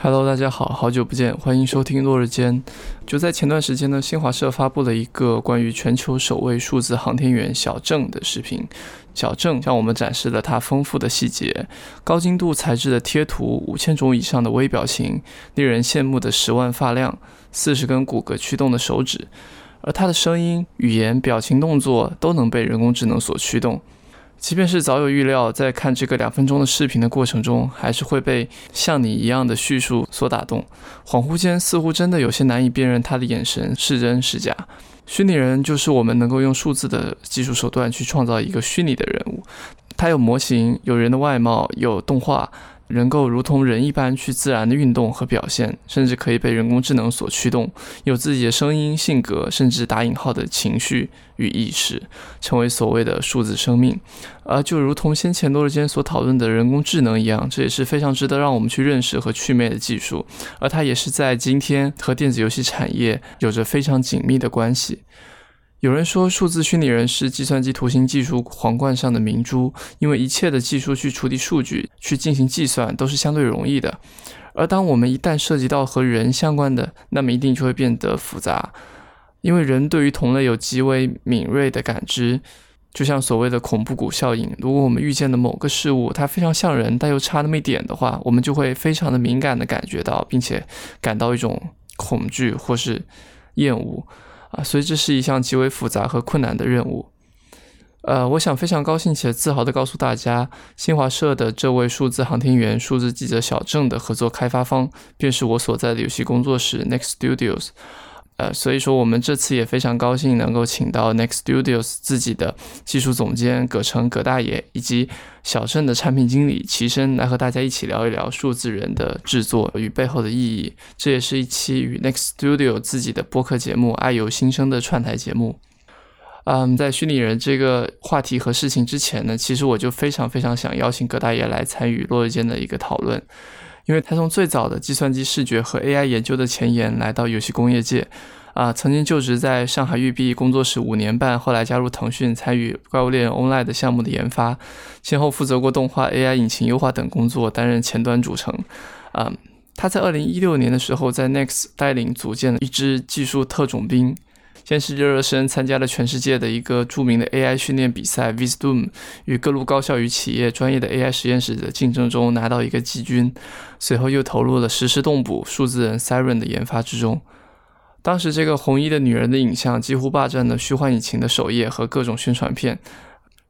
Hello，大家好，好久不见，欢迎收听落日间。就在前段时间呢，新华社发布了一个关于全球首位数字航天员小郑的视频。小郑向我们展示了他丰富的细节、高精度材质的贴图、五千种以上的微表情、令人羡慕的十万发量、四十根骨骼驱动的手指，而他的声音、语言、表情、动作都能被人工智能所驱动。即便是早有预料，在看这个两分钟的视频的过程中，还是会被像你一样的叙述所打动。恍惚间，似乎真的有些难以辨认他的眼神是真是假。虚拟人就是我们能够用数字的技术手段去创造一个虚拟的人物，他有模型，有人的外貌，有动画。能够如同人一般去自然的运动和表现，甚至可以被人工智能所驱动，有自己的声音、性格，甚至打引号的情绪与意识，成为所谓的数字生命。而就如同先前多日间所讨论的人工智能一样，这也是非常值得让我们去认识和祛魅的技术。而它也是在今天和电子游戏产业有着非常紧密的关系。有人说，数字虚拟人是计算机图形技术皇冠上的明珠，因为一切的技术去处理数据、去进行计算都是相对容易的。而当我们一旦涉及到和人相关的，那么一定就会变得复杂，因为人对于同类有极为敏锐的感知，就像所谓的恐怖谷效应。如果我们遇见的某个事物它非常像人，但又差那么一点的话，我们就会非常的敏感的感觉到，并且感到一种恐惧或是厌恶。啊，所以这是一项极为复杂和困难的任务。呃，我想非常高兴且自豪的告诉大家，新华社的这位数字航天员、数字记者小郑的合作开发方，便是我所在的游戏工作室 Next Studios。呃，所以说我们这次也非常高兴能够请到 Next Studios 自己的技术总监葛成葛大爷，以及小镇的产品经理齐生来和大家一起聊一聊数字人的制作与背后的意义。这也是一期与 Next Studio 自己的播客节目《爱由心生》的串台节目。嗯，在虚拟人这个话题和事情之前呢，其实我就非常非常想邀请葛大爷来参与落日间的一个讨论。因为他从最早的计算机视觉和 AI 研究的前沿来到游戏工业界，啊，曾经就职在上海育碧工作室五年半，后来加入腾讯参与《怪物猎人 Online》的项目的研发，先后负责过动画、AI 引擎优化等工作，担任前端主程。啊，他在二零一六年的时候在 Next 带领组建了一支技术特种兵。先是热热身参加了全世界的一个著名的 AI 训练比赛 Wisdom，与各路高校与企业专业的 AI 实验室的竞争中拿到一个季军，随后又投入了实时动捕数字人 Siren 的研发之中。当时这个红衣的女人的影像几乎霸占了虚幻引擎的首页和各种宣传片。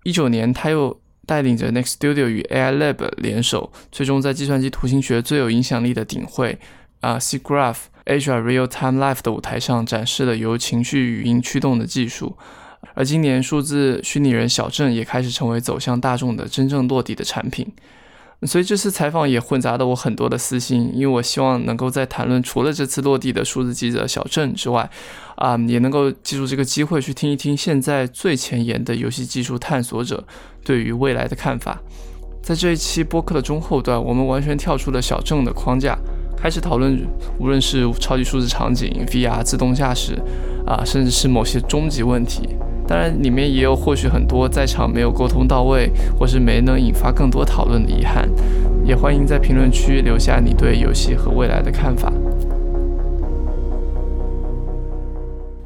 一九年，他又带领着 Next Studio 与 AI Lab 联手，最终在计算机图形学最有影响力的顶会啊 SIGGRAPH。Asia Real Time Life 的舞台上展示了由情绪语音驱动的技术，而今年数字虚拟人小镇也开始成为走向大众的真正落地的产品。所以这次采访也混杂了我很多的私心，因为我希望能够在谈论除了这次落地的数字记者小镇之外，啊，也能够记住这个机会去听一听现在最前沿的游戏技术探索者对于未来的看法。在这一期播客的中后段，我们完全跳出了小镇的框架。开始讨论，无论是超级数字场景、VR、自动驾驶，啊，甚至是某些终极问题。当然，里面也有或许很多在场没有沟通到位，或是没能引发更多讨论的遗憾。也欢迎在评论区留下你对游戏和未来的看法。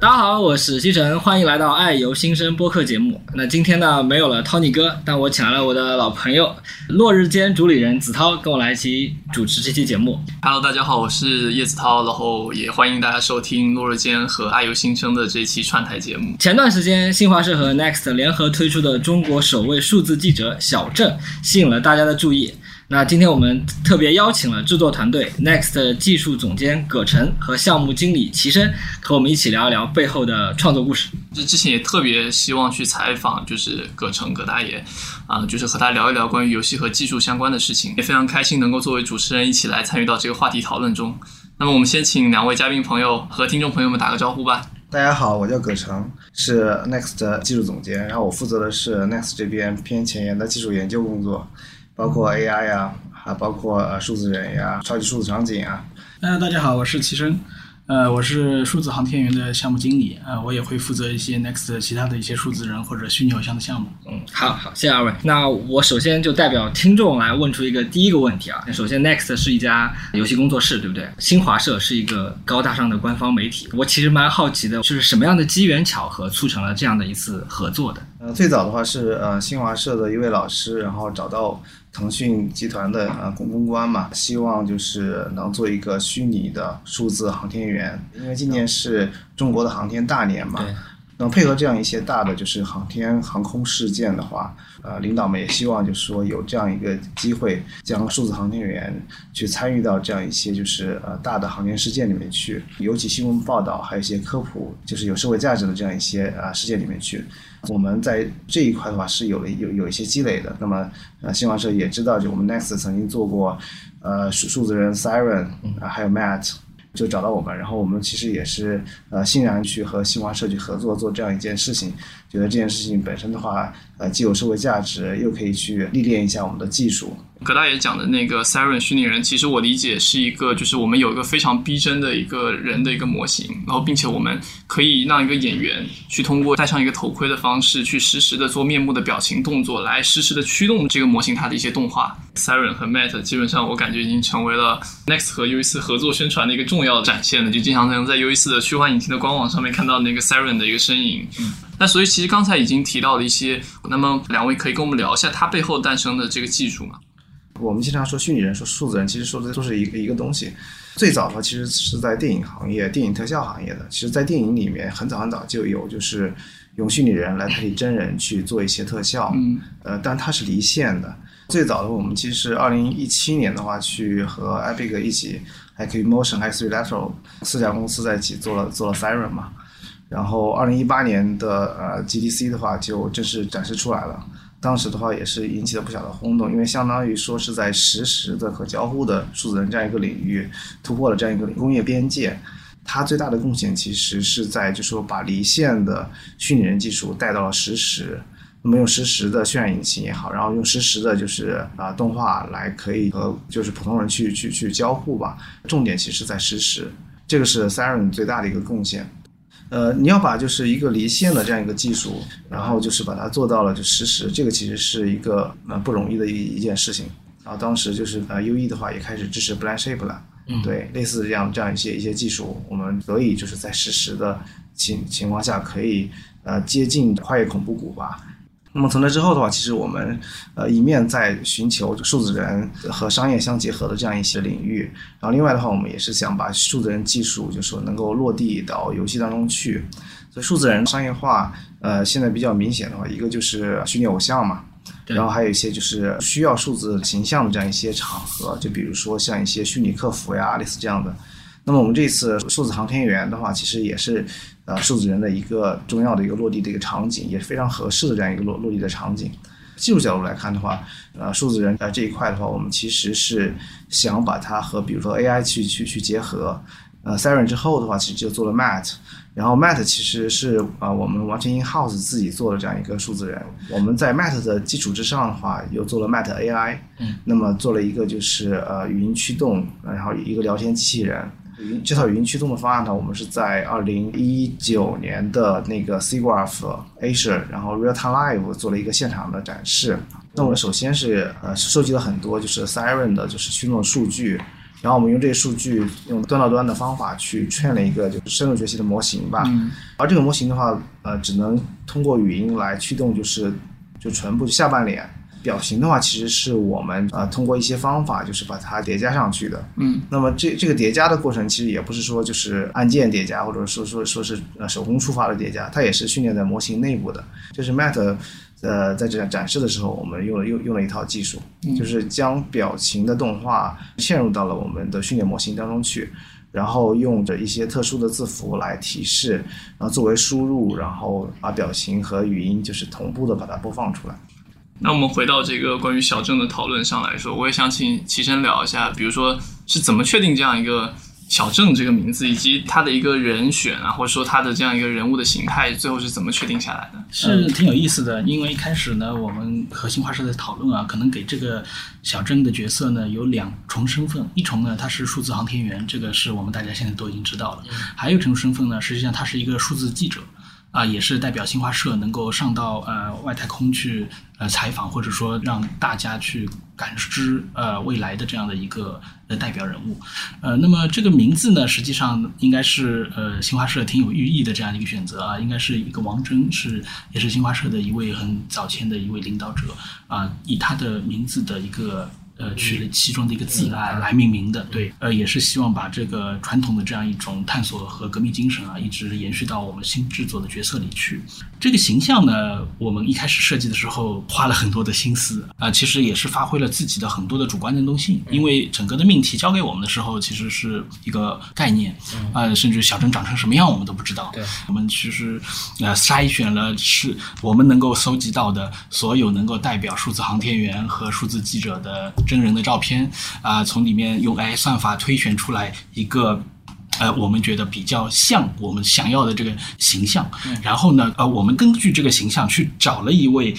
大家好，我是西城，欢迎来到爱由新生播客节目。那今天呢，没有了 Tony 哥，但我请来了我的老朋友落日间主理人子涛，跟我来一起主持这期节目。Hello，大家好，我是叶子涛，然后也欢迎大家收听落日间和爱由新生的这期串台节目。前段时间，新华社和 Next 联合推出的中国首位数字记者小郑，吸引了大家的注意。那今天我们特别邀请了制作团队 Next 技术总监葛晨和项目经理齐生，和我们一起聊一聊背后的创作故事。这之前也特别希望去采访，就是葛晨葛大爷，啊，就是和他聊一聊关于游戏和技术相关的事情，也非常开心能够作为主持人一起来参与到这个话题讨论中。那么我们先请两位嘉宾朋友和听众朋友们打个招呼吧。大家好，我叫葛成，是 Next 技术总监，然后我负责的是 Next 这边偏前沿的技术研究工作。包括 AI 呀，还包括数字人呀、超级数字场景啊。呃，大家好，我是齐生，呃，我是数字航天员的项目经理，呃，我也会负责一些 Next 其他的一些数字人或者虚拟偶像的项目。嗯，好好，谢谢二位。那我首先就代表听众来问出一个第一个问题啊。首先，Next 是一家游戏工作室，对不对？新华社是一个高大上的官方媒体。我其实蛮好奇的，就是什么样的机缘巧合促成了这样的一次合作的？呃，最早的话是呃新华社的一位老师，然后找到。腾讯集团的呃公公关嘛，希望就是能做一个虚拟的数字航天员，因为今年是中国的航天大年嘛，能配合这样一些大的就是航天航空事件的话，呃，领导们也希望就是说有这样一个机会，将数字航天员去参与到这样一些就是呃大的航天事件里面去，尤其新闻报道还有一些科普，就是有社会价值的这样一些啊事件里面去。我们在这一块的话是有了有有一些积累的。那么，呃，新华社也知道，就我们 Next 曾经做过，呃，数数字人 Siren，啊，还有 Matt，就找到我们。然后我们其实也是呃欣然去和新华社去合作做这样一件事情，觉得这件事情本身的话，呃，既有社会价值，又可以去历练一下我们的技术。葛大爷讲的那个 Siren 虚拟人，其实我理解是一个，就是我们有一个非常逼真的一个人的一个模型，然后并且我们可以让一个演员去通过戴上一个头盔的方式，去实时的做面部的表情动作，来实时的驱动这个模型它的一些动画。Siren 和 Matt 基本上我感觉已经成为了 Next 和 U 四合作宣传的一个重要展现了，就经常能在 U 四的虚幻引擎的官网上面看到那个 Siren 的一个身影。嗯，那所以其实刚才已经提到了一些，那么两位可以跟我们聊一下它背后诞生的这个技术吗？我们经常说虚拟人，说数字人，其实说的都是一个一个东西。最早的话，其实是在电影行业、电影特效行业的。其实，在电影里面，很早很早就有，就是用虚拟人来代替真人去做一些特效。嗯。呃，但它是离线的。最早的我们其实二零一七年的话，去和 Epic 一起，还可以 Motion 还有 Three Lateral 四家公司在一起做了做了 Siren 嘛。然后二零一八年的呃 GDC 的话，就正式展示出来了。当时的话也是引起了不小的轰动，因为相当于说是在实时的和交互的数字人这样一个领域突破了这样一个工业边界。它最大的贡献其实是在就说把离线的虚拟人技术带到了实时，那么用实时的渲染引擎也好，然后用实时的就是啊动画来可以和就是普通人去去去交互吧。重点其实在实时，这个是 Siren 最大的一个贡献。呃，你要把就是一个离线的这样一个技术，然后就是把它做到了就实时，这个其实是一个呃不容易的一一件事情。然后当时就是呃 U E 的话也开始支持 Blind Shape 了，对，类似这样这样一些一些技术，我们可以就是在实时的情情况下可以呃接近跨越恐怖谷吧。那么从那之后的话，其实我们呃一面在寻求数字人和商业相结合的这样一些领域，然后另外的话，我们也是想把数字人技术就说能够落地到游戏当中去。所以数字人商业化，呃，现在比较明显的话，一个就是虚拟偶像嘛，然后还有一些就是需要数字形象的这样一些场合，就比如说像一些虚拟客服呀，类似这样的。那么我们这次数字航天员的话，其实也是。呃，数字人的一个重要的一个落地的一个场景，也是非常合适的这样一个落落地的场景。技术角度来看的话，呃，数字人呃这一块的话，我们其实是想把它和比如说 AI 去去去结合。呃，Siren 之后的话，其实就做了 Matt，然后 Matt 其实是啊我们完全 in house 自己做的这样一个数字人。我们在 Matt 的基础之上的话，又做了 Matt AI，嗯，那么做了一个就是呃语音驱动，然后一个聊天机器人。云这套语音驱动的方案呢，我们是在二零一九年的那个 SIGGRAPH Asia，然后 Real Time Live 做了一个现场的展示。那我们首先是呃收集了很多就是 Siren 的就是驱动数据，然后我们用这些数据用端到端的方法去 train 了一个就是深度学习的模型吧。而这个模型的话，呃，只能通过语音来驱动，就是就唇部下半脸。表情的话，其实是我们呃通过一些方法，就是把它叠加上去的。嗯，那么这这个叠加的过程，其实也不是说就是按键叠加，或者说说说是呃手工触发的叠加，它也是训练在模型内部的。就是 Matt，呃，在这展示的时候，我们用了用用了一套技术，就是将表情的动画嵌入到了我们的训练模型当中去，然后用着一些特殊的字符来提示，然后作为输入，然后把表情和语音就是同步的把它播放出来。那我们回到这个关于小郑的讨论上来说，我也想请齐生聊一下，比如说是怎么确定这样一个小郑这个名字，以及他的一个人选啊，或者说他的这样一个人物的形态，最后是怎么确定下来的？是挺有意思的，因为一开始呢，我们核心画社在讨论啊，可能给这个小郑的角色呢有两重身份，一重呢他是数字航天员，这个是我们大家现在都已经知道了，还有一种身份呢，实际上他是一个数字记者。啊，也是代表新华社能够上到呃外太空去呃采访，或者说让大家去感知呃未来的这样的一个呃代表人物，呃，那么这个名字呢，实际上应该是呃新华社挺有寓意的这样一个选择啊，应该是一个王峥是也是新华社的一位很早前的一位领导者啊，以他的名字的一个。呃，取了其中的一个字来来命名的，对，呃，也是希望把这个传统的这样一种探索和革命精神啊，一直延续到我们新制作的角色里去。这个形象呢，我们一开始设计的时候花了很多的心思啊，其实也是发挥了自己的很多的主观能动性，因为整个的命题交给我们的时候，其实是一个概念啊，甚至小镇长成什么样我们都不知道。对，我们其实呃筛选了是我们能够搜集到的所有能够代表数字航天员和数字记者的。真人的照片啊，从里面用 AI 算法推选出来一个，呃，我们觉得比较像我们想要的这个形象。然后呢，呃，我们根据这个形象去找了一位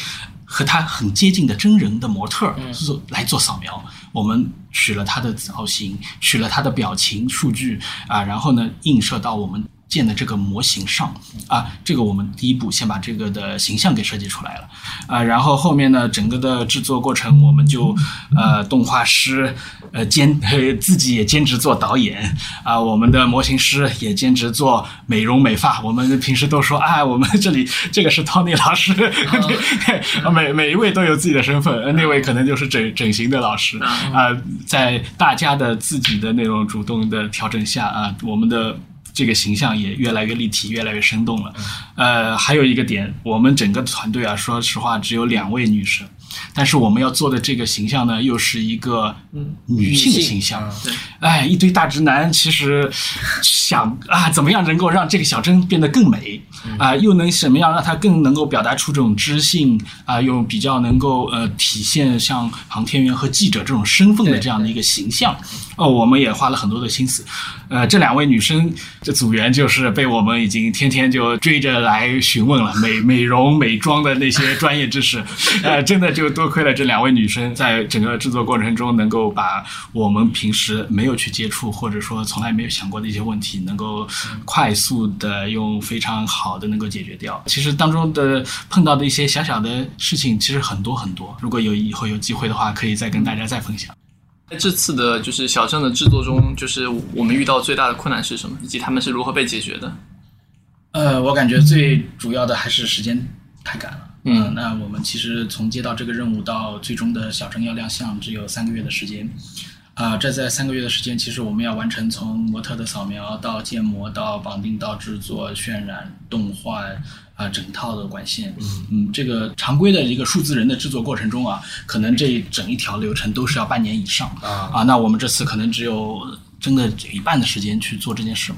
和他很接近的真人的模特做来做扫描。我们取了他的造型，取了他的表情数据啊，然后呢，映射到我们。建的这个模型上啊，这个我们第一步先把这个的形象给设计出来了啊，然后后面呢，整个的制作过程我们就呃，动画师呃兼自己也兼职做导演啊，我们的模型师也兼职做美容美发。我们平时都说啊，我们这里这个是 Tony 老师，每每一位都有自己的身份，那位可能就是整整形的老师啊，在大家的自己的那种主动的调整下啊，我们的。这个形象也越来越立体，越来越生动了。呃，还有一个点，我们整个团队啊，说实话只有两位女生。但是我们要做的这个形象呢，又是一个女性形象。哎，一堆大直男其实想啊，怎么样能够让这个小珍变得更美啊？又能什么样让她更能够表达出这种知性啊？又比较能够呃体现像航天员和记者这种身份的这样的一个形象？哦，我们也花了很多的心思。呃，这两位女生这组员就是被我们已经天天就追着来询问了美美容美妆的那些专业知识。呃，真的。就多亏了这两位女生，在整个制作过程中，能够把我们平时没有去接触，或者说从来没有想过的一些问题，能够快速的用非常好的能够解决掉。其实当中的碰到的一些小小的事情，其实很多很多。如果有以后有机会的话，可以再跟大家再分享。在这次的就是小镇的制作中，就是我们遇到最大的困难是什么，以及他们是如何被解决的？呃，我感觉最主要的还是时间太赶了。嗯，那我们其实从接到这个任务到最终的小镇要亮相，只有三个月的时间。啊，这在三个月的时间，其实我们要完成从模特的扫描到建模到绑定到制作渲染动画啊，整套的管线。嗯嗯，这个常规的一个数字人的制作过程中啊，可能这整一条流程都是要半年以上啊啊，那我们这次可能只有。真的一半的时间去做这件事，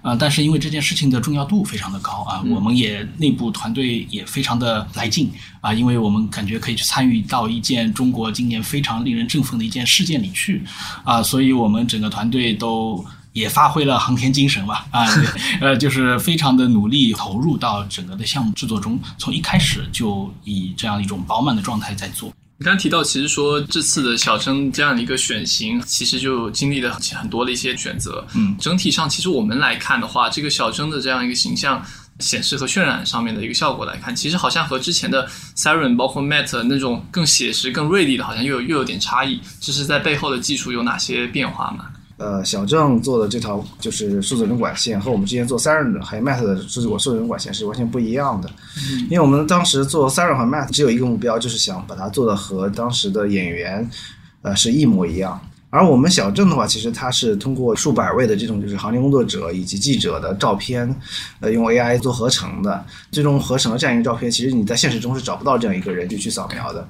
啊，但是因为这件事情的重要度非常的高啊，我们也内部团队也非常的来劲啊，因为我们感觉可以去参与到一件中国今年非常令人振奋的一件事件里去啊，所以我们整个团队都也发挥了航天精神吧啊，呃，就是非常的努力投入到整个的项目制作中，从一开始就以这样一种饱满的状态在做。你刚刚提到，其实说这次的小生这样的一个选型，其实就经历了很多的一些选择。嗯，整体上，其实我们来看的话，这个小生的这样一个形象显示和渲染上面的一个效果来看，其实好像和之前的 Siren 包括 Matt 那种更写实、更锐利的，好像又有又有点差异。这是在背后的技术有哪些变化吗？呃，小郑做的这套就是数字人管线，和我们之前做 Siren 还有 Matt 的数字数字人管线是完全不一样的。嗯，因为我们当时做 Siren 和 Matt 只有一个目标，就是想把它做的和当时的演员，呃，是一模一样。而我们小郑的话，其实他是通过数百位的这种就是航天工作者以及记者的照片，呃，用 AI 做合成的。最终合成的这样一个照片，其实你在现实中是找不到这样一个人去去扫描的。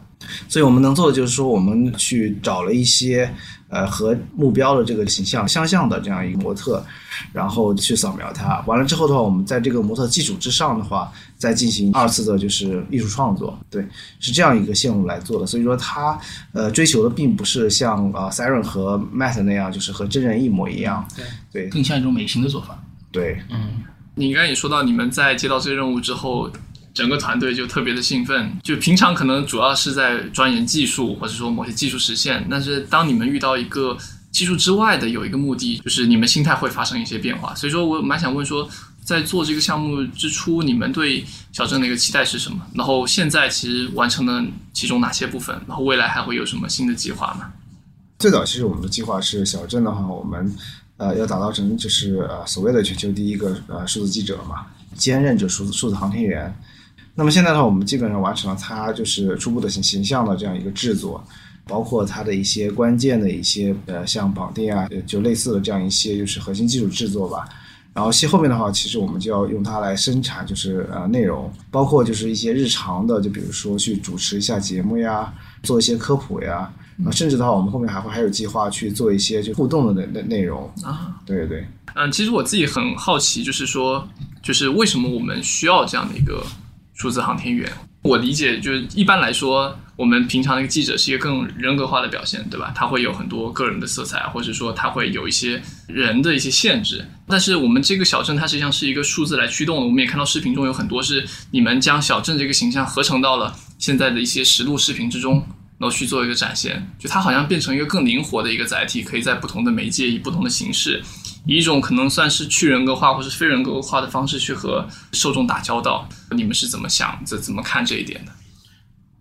所以我们能做的就是说，我们去找了一些呃和目标的这个形象相像的这样一个模特，然后去扫描它。完了之后的话，我们在这个模特基础之上的话，再进行二次的就是艺术创作。对，是这样一个线路来做的。所以说，它呃追求的并不是像啊 Siren 和 Matt 那样，就是和真人一模一样。对对更像一种美型的做法。对，嗯你刚才也说到，你们在接到这个任务之后，整个团队就特别的兴奋。就平常可能主要是在钻研技术，或者说某些技术实现，但是当你们遇到一个技术之外的有一个目的，就是你们心态会发生一些变化。所以说我蛮想问说，在做这个项目之初，你们对小镇的一个期待是什么？然后现在其实完成了其中哪些部分？然后未来还会有什么新的计划吗？最早其实我们的计划是小镇的话，我们呃要打造成就是呃所谓的全球第一个呃数字记者嘛，兼任着数字数字航天员。那么现在的话，我们基本上完成了它就是初步的形形象的这样一个制作，包括它的一些关键的一些呃像绑定啊，呃就类似的这样一些就是核心技术制作吧。然后其后面的话，其实我们就要用它来生产，就是呃内容，包括就是一些日常的，就比如说去主持一下节目呀，做一些科普呀，啊，甚至的话，我们后面还会还有计划去做一些就互动的内内内容啊。对对对，嗯，其实我自己很好奇，就是说，就是为什么我们需要这样的一个数字航天员？我理解，就是一般来说，我们平常的一个记者是一个更人格化的表现，对吧？他会有很多个人的色彩，或者说他会有一些人的一些限制。但是我们这个小镇，它实际上是一个数字来驱动的。我们也看到视频中有很多是你们将小镇这个形象合成到了现在的一些实录视频之中，然后去做一个展现。就它好像变成一个更灵活的一个载体，可以在不同的媒介以不同的形式。以一种可能算是去人格化或是非人格化的方式去和受众打交道，你们是怎么想、怎怎么看这一点的？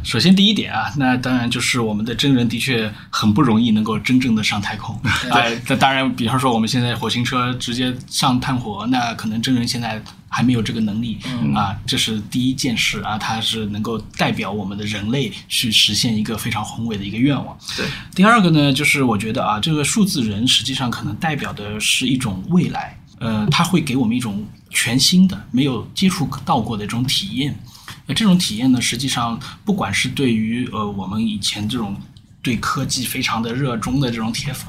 首先，第一点啊，那当然就是我们的真人的确很不容易能够真正的上太空。对，那当然，比方说我们现在火星车直接上探火，那可能真人现在还没有这个能力嗯啊，这是第一件事啊，它是能够代表我们的人类去实现一个非常宏伟的一个愿望。对，第二个呢，就是我觉得啊，这个数字人实际上可能代表的是一种未来，呃，它会给我们一种全新的、没有接触到过的这种体验。那这种体验呢，实际上不管是对于呃我们以前这种对科技非常的热衷的这种铁粉，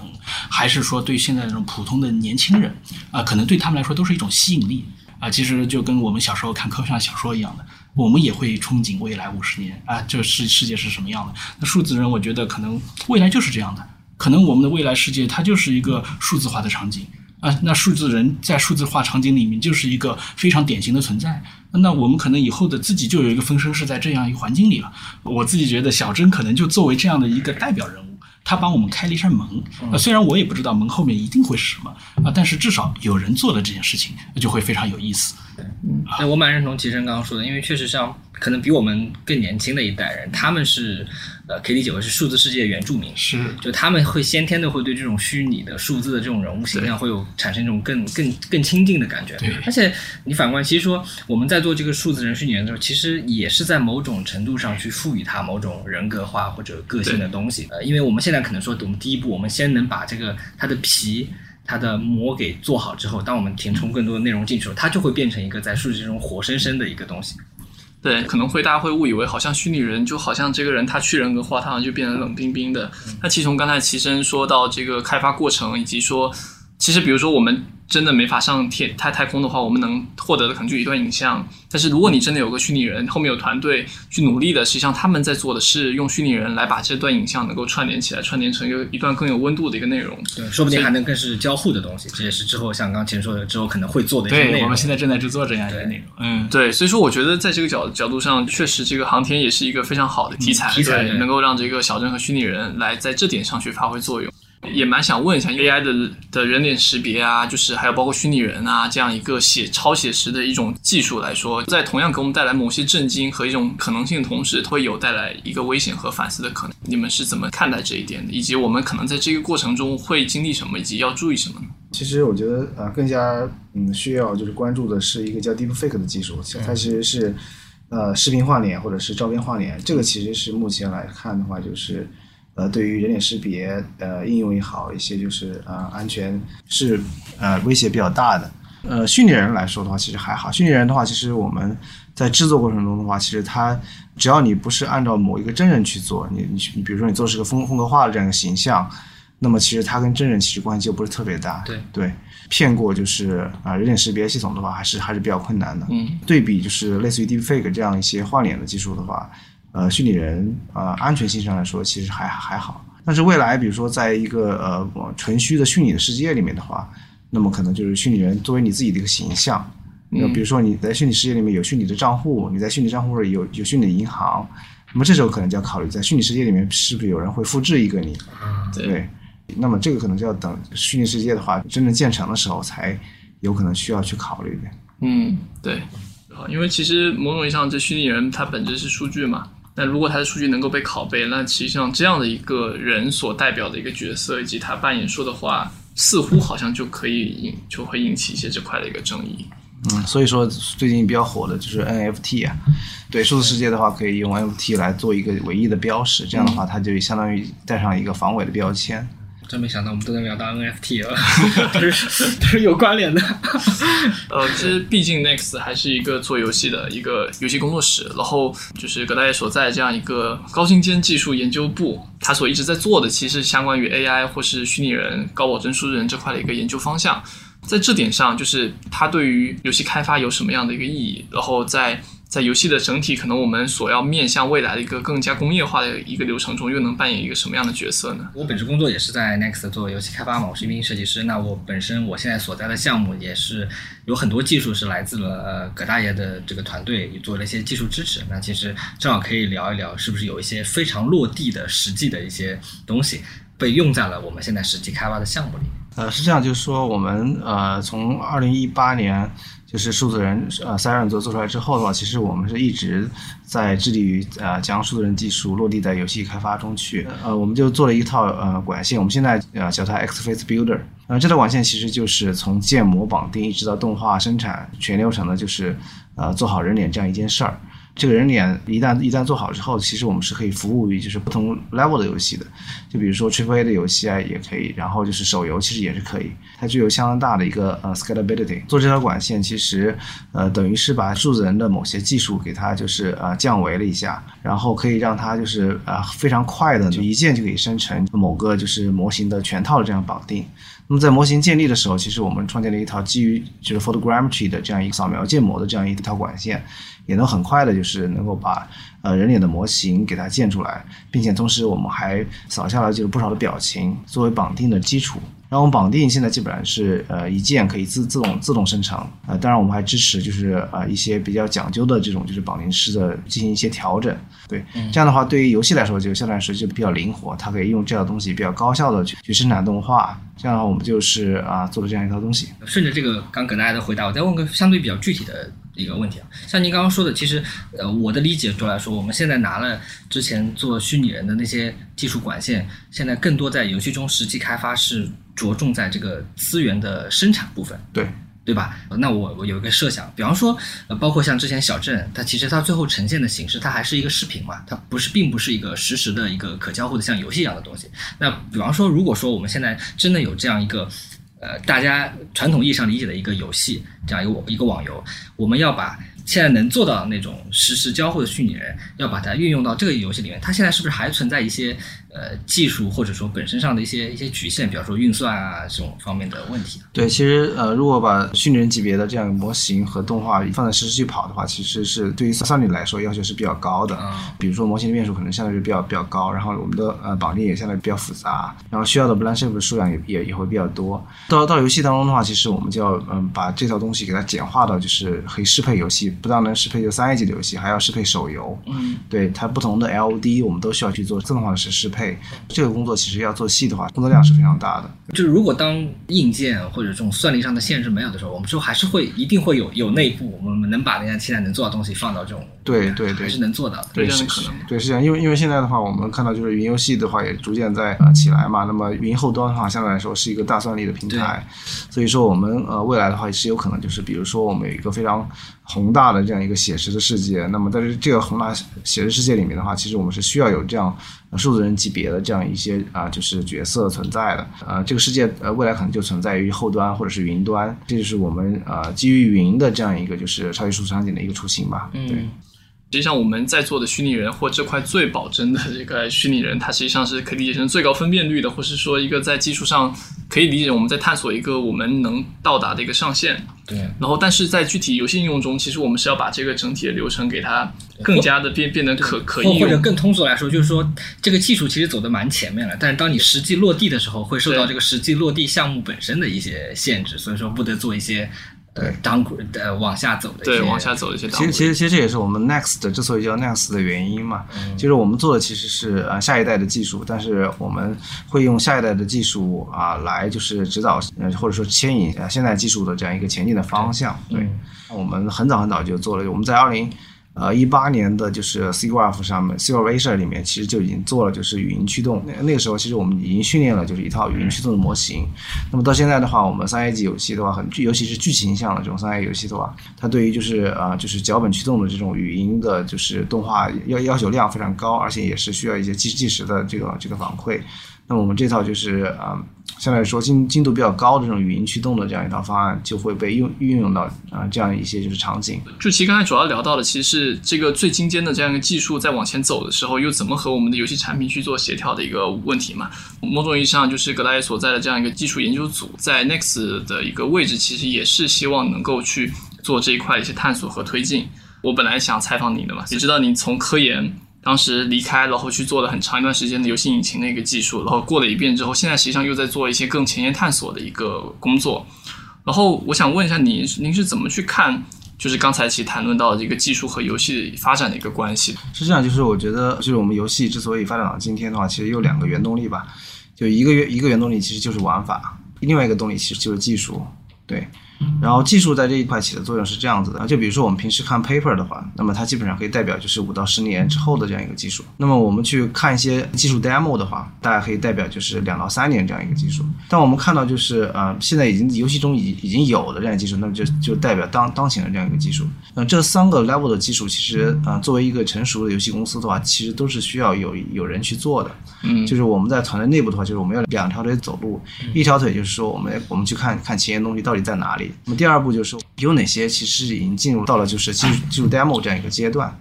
还是说对现在这种普通的年轻人啊、可能对他们来说都是一种吸引力啊。其实就跟我们小时候看科幻小说一样的，我们也会憧憬未来五十年啊，这世世界是什么样的？那数字人，我觉得可能未来就是这样的，可能我们的未来世界它就是一个数字化的场景。啊，那数字人在数字化场景里面就是一个非常典型的存在。那我们可能以后的自己就有一个分身是在这样一个环境里了。我自己觉得小珍可能就作为这样的一个代表人物，他帮我们开了一扇门。啊，虽然我也不知道门后面一定会是什么啊，但是至少有人做了这件事情，就会非常有意思。对，我蛮认同齐生刚刚说的，因为确实像可能比我们更年轻的一代人，他们是呃可以理解为是数字世界的原住民，是就他们会先天的会对这种虚拟的数字的这种人物形象会有产生一种更更更亲近的感觉。对而且你反观，其实说我们在做这个数字人虚拟人的时候，其实也是在某种程度上去赋予它某种人格化或者个性的东西。呃，因为我们现在可能说，我们第一步，我们先能把这个它的皮。它的膜给做好之后，当我们填充更多的内容进去的时候，它就会变成一个在数据中活生生的一个东西。对，可能会大家会误以为好像虚拟人就好像这个人他去人格化，他好像就变得冷冰冰的。那其实从刚才齐生说到这个开发过程，以及说，其实比如说我们真的没法上天太太空的话，我们能获得的可能就一段影像。但是如果你真的有个虚拟人，后面有团队去努力的，实际上他们在做的是用虚拟人来把这段影像能够串联起来，串联成一个一段更有温度的一个内容。对，说不定还能更是交互的东西。这也是之后像刚刚前说的，之后可能会做的一些内对，我们现在正在制作这样一个内容。嗯，对，所以说我觉得在这个角角度上，确实这个航天也是一个非常好的题材，能够让这个小镇和虚拟人来在这点上去发挥作用。也蛮想问一下 AI 的的人脸识别啊，就是还有包括虚拟人啊这样一个写超写实的一种技术来说，在同样给我们带来某些震惊和一种可能性的同时，会有带来一个危险和反思的可能。你们是怎么看待这一点的？以及我们可能在这个过程中会经历什么，以及要注意什么呢？其实我觉得呃更加嗯需要就是关注的是一个叫 Deepfake 的技术，它其实是呃视频换脸或者是照片换脸，这个其实是目前来看的话就是。呃，对于人脸识别呃应用也好，一些就是呃安全是呃威胁比较大的。呃，训练人来说的话，其实还好。训练人的话，其实我们在制作过程中的话，其实它只要你不是按照某一个真人去做，你你你比如说你做是个风风格化的这样一个形象，那么其实它跟真人其实关系就不是特别大。对对，骗过就是啊、人脸识别系统的话，还是还是比较困难的。嗯，对比就是类似于 Deepfake 这样一些换脸的技术的话，呃，虚拟人呃安全性上来说其实还还好。但是未来比如说在一个呃纯虚的虚拟的世界里面的话，那么可能就是虚拟人作为你自己的一个形象。那比如说你在虚拟世界里面有虚拟的账户，你在虚拟账户里有有虚拟的银行，那么这时候可能就要考虑在虚拟世界里面是不是有人会复制一个你。对对，那么这个可能就要等虚拟世界的话真正建成的时候才有可能需要去考虑的。嗯，对，啊，因为其实某种意义上，这虚拟人它本质是数据嘛。那如果他的数据能够被拷贝，那其实像这样的一个人所代表的一个角色以及他扮演说的话，似乎好像就可以引就会引起一些这块的一个争议。嗯，所以说最近比较火的就是 NFT 啊，对数字世界的话，可以用 NFT 来做一个唯一的标识，这样的话，它就相当于带上一个防伪的标签。真没想到我们都能聊到 NFT 了，都是都是有关联的。呃，其实毕竟 Next 还是一个做游戏的一个游戏工作室，然后就是葛大爷所在这样一个高精尖技术研究部，他所一直在做的，其实相关于 AI 或是虚拟人、高保真数字人这块的一个研究方向。在这点上，就是它对于游戏开发有什么样的一个意义？然后在在游戏的整体可能我们所要面向未来的一个更加工业化的一个流程中，又能扮演一个什么样的角色呢？我本职工作也是在 Next 做游戏开发嘛，我是一名设计师。那我本身我现在所在的项目也是有很多技术是来自了呃葛大爷的这个团队，也做了一些技术支持。那其实正好可以聊一聊，是不是有一些非常落地的实际的一些东西被用在了我们现在实际开发的项目里。呃，是这样，就是说我们呃从二零一八年就是数字人呃三人做做出来之后的话，其实我们是一直在致力于呃将数字人技术落地在游戏开发中去。呃，我们就做了一套呃管线，我们现在呃叫它 X Face Builder。呃，这套管线其实就是从建模绑定一直到动画生产全流程的，就是呃做好人脸这样一件事儿。这个人脸一旦一旦做好之后，其实我们是可以服务于就是不同 level 的游戏的，就比如说 Triple A 的游戏啊也可以，然后就是手游其实也是可以，它具有相当大的一个呃 scalability。做这条管线其实呃等于是把数字人的某些技术给它就是呃降维了一下，然后可以让它就是呃非常快的就一键就可以生成某个就是模型的全套的这样绑定。那么在模型建立的时候，其实我们创建了一套基于就是 photogrammetry 的这样一个扫描建模的这样一套管线，也能很快的就是能够把呃人脸的模型给它建出来，并且同时我们还扫下了就是不少的表情作为绑定的基础。然后我们绑定现在基本上是呃一键可以自自动自动生成，呃当然我们还支持就是呃一些比较讲究的这种就是绑定式的进行一些调整，对，这样的话对于游戏来说就相对来说就比较灵活，它可以用这样的东西比较高效的去去生产动画，这样的话我们就是啊做了这样一套东西。顺着这个刚给大家的回答，我再问个相对比较具体的一个问题啊，像您刚刚说的，其实呃我的理解中来说，我们现在拿了之前做虚拟人的那些技术管线，现在更多在游戏中实际开发是着重在这个资源的生产部分。对，对吧？那我我有一个设想，比方说，呃，包括像之前小镇，它其实它最后呈现的形式，它还是一个视频嘛，它不是并不是一个实时的一个可交互的像游戏一样的东西。那比方说，如果说我们现在真的有这样一个，呃，大家传统意义上理解的一个游戏，这样一个一个网游，我们要把现在能做到那种实时交互的虚拟人，要把它运用到这个游戏里面，它现在是不是还存在一些呃技术或者说本身上的一些一些局限，比方说运算啊这种方面的问题？对，其实呃，如果把虚拟人级别的这样模型和动画放在实时去跑的话，其实是对于算力来说要求是比较高的。嗯比如说模型的变数可能相对是比较比较高，然后我们的呃绑定也相对比较复杂，然后需要的 blank shape 的数量也也也会比较多。到到游戏当中的话，其实我们就要嗯把这套东西给它简化到就是可以适配游戏，不但能适配就三 A 级的游戏，还要适配手游。嗯，对它不同的 LOD，我们都需要去做自动化的适适配。这个工作其实要做细的话，工作量是非常大的。就是如果当硬件或者这种算力上的限制没有的时候，我们说还是会一定会有有内部，我们能把人家现在能做到的东西放到这种，对对对还是能做到的。对这样是的可能对，是这样，因为因为现在的话，我们看到就是云游戏的话也逐渐在呃起来嘛。那么云后端的话，相对来说是一个大算力的平台，所以说我们呃未来的话也是有可能就是比如说我们有一个非常宏大的这样一个写实的世界，那么在这这个宏大写实世界里面的话，其实我们是需要有这样数字人级别的这样一些啊就是角色存在的。呃，这个世界呃未来可能就存在于后端或者是云端，这就是我们呃基于云的这样一个就是超级数字场景的一个雏形吧。对。实际上，我们在做的虚拟人或这块最保真的这个虚拟人，它实际上是可以理解成最高分辨率的，或是说一个在技术上可以理解我们在探索一个我们能到达的一个上限。对。然后，但是在具体游戏应用中，其实我们是要把这个整体的流程给它更加的变变得可可应用。或者更通俗来说，就是说这个技术其实走得蛮前面了，但是当你实际落地的时候，会受到这个实际落地项目本身的一些限制，所以说不得做一些。对，当呃往下走的，对，往下走的一些。其实，其实，其实这也是我们 Next 之所以叫 Next 的原因嘛。就是我们做的其实是呃下一代的技术，但是我们会用下一代的技术啊来就是指导呃或者说牵引啊现在技术的这样一个前进的方向。对，我们很早很早就做了，我们在二零。呃，一八年的就是 SIGGRAPH 上面 s i g g r a p h 里面其实就已经做了，就是语音驱动。那那个时候其实我们已经训练了，就是一套语音驱动的模型。那么到现在的话，我们三 A 级游戏的话，很尤其是剧情向的这种三 A 游戏的话，它对于就是啊，就是脚本驱动的这种语音的，就是动画要要求量非常高，而且也是需要一些即即时的这个这个反馈。那我们这套就是啊。相对来说，精精度比较高的这种语音驱动的这样一套方案，就会被用运用到啊这样一些就是场景。就其实刚才主要聊到的，其实是这个最精尖的这样一个技术在往前走的时候，又怎么和我们的游戏产品去做协调的一个问题嘛。某种意义上，就是格莱所在的这样一个技术研究组，在 Next 的一个位置，其实也是希望能够去做这一块一些探索和推进。我本来想采访你的嘛，也知道你从科研。当时离开，然后去做了很长一段时间的游戏引擎的一个技术，然后过了一遍之后，现在实际上又在做一些更前沿探索的一个工作。然后我想问一下您，您是怎么去看，就是刚才其实谈论到的这个技术和游戏发展的一个关系？是这样，就是我觉得，就是我们游戏之所以发展到今天的话，其实有两个原动力吧，就一个原一个原动力其实就是玩法，另外一个动力其实就是技术，对。然后技术在这一块起的作用是这样子的，就比如说我们平时看 paper 的话，那么它基本上可以代表就是五到十年之后的这样一个技术。那么我们去看一些技术 demo 的话，大概可以代表就是两到三年这样一个技术。但我们看到就是呃，现在已经游戏中已已经有的这样技术，那么就就代表当当前的这样一个技术。那这三个 level 的技术，其实呃，作为一个成熟的游戏公司的话，其实都是需要有有人去做的。嗯，就是我们在团队内部的话，就是我们要两条腿走路，一条腿就是说我们我们去看看前沿东西到底在哪里。那么第二步就是。有哪些其实已经进入到了就是技术技术 demo 这样一个阶段？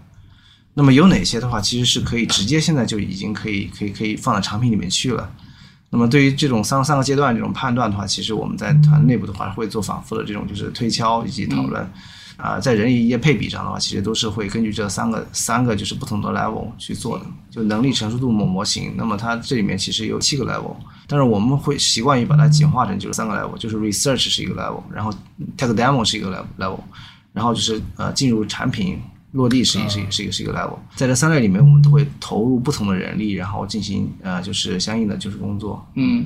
那么有哪些的话，其实是可以直接现在就已经可以可以可以放到产品里面去了。那么对于这种三三个阶段这种判断的话，其实我们在团内部的话会做反复的这种就是推敲以及讨论。啊，在人与业配比上的话，其实都是会根据这三个三个就是不同的 level 去做的，就能力成熟度模模型。那么它这里面其实有七个 level，但是我们会习惯于把它简化成就是三个 level，就是 research 是一个 level，然后 tech demo 是一个 level，然后就是呃进入产品落地是一是是一个是一个 level。在这三类里面，我们都会投入不同的人力，然后进行呃就是相应的就是工作。嗯。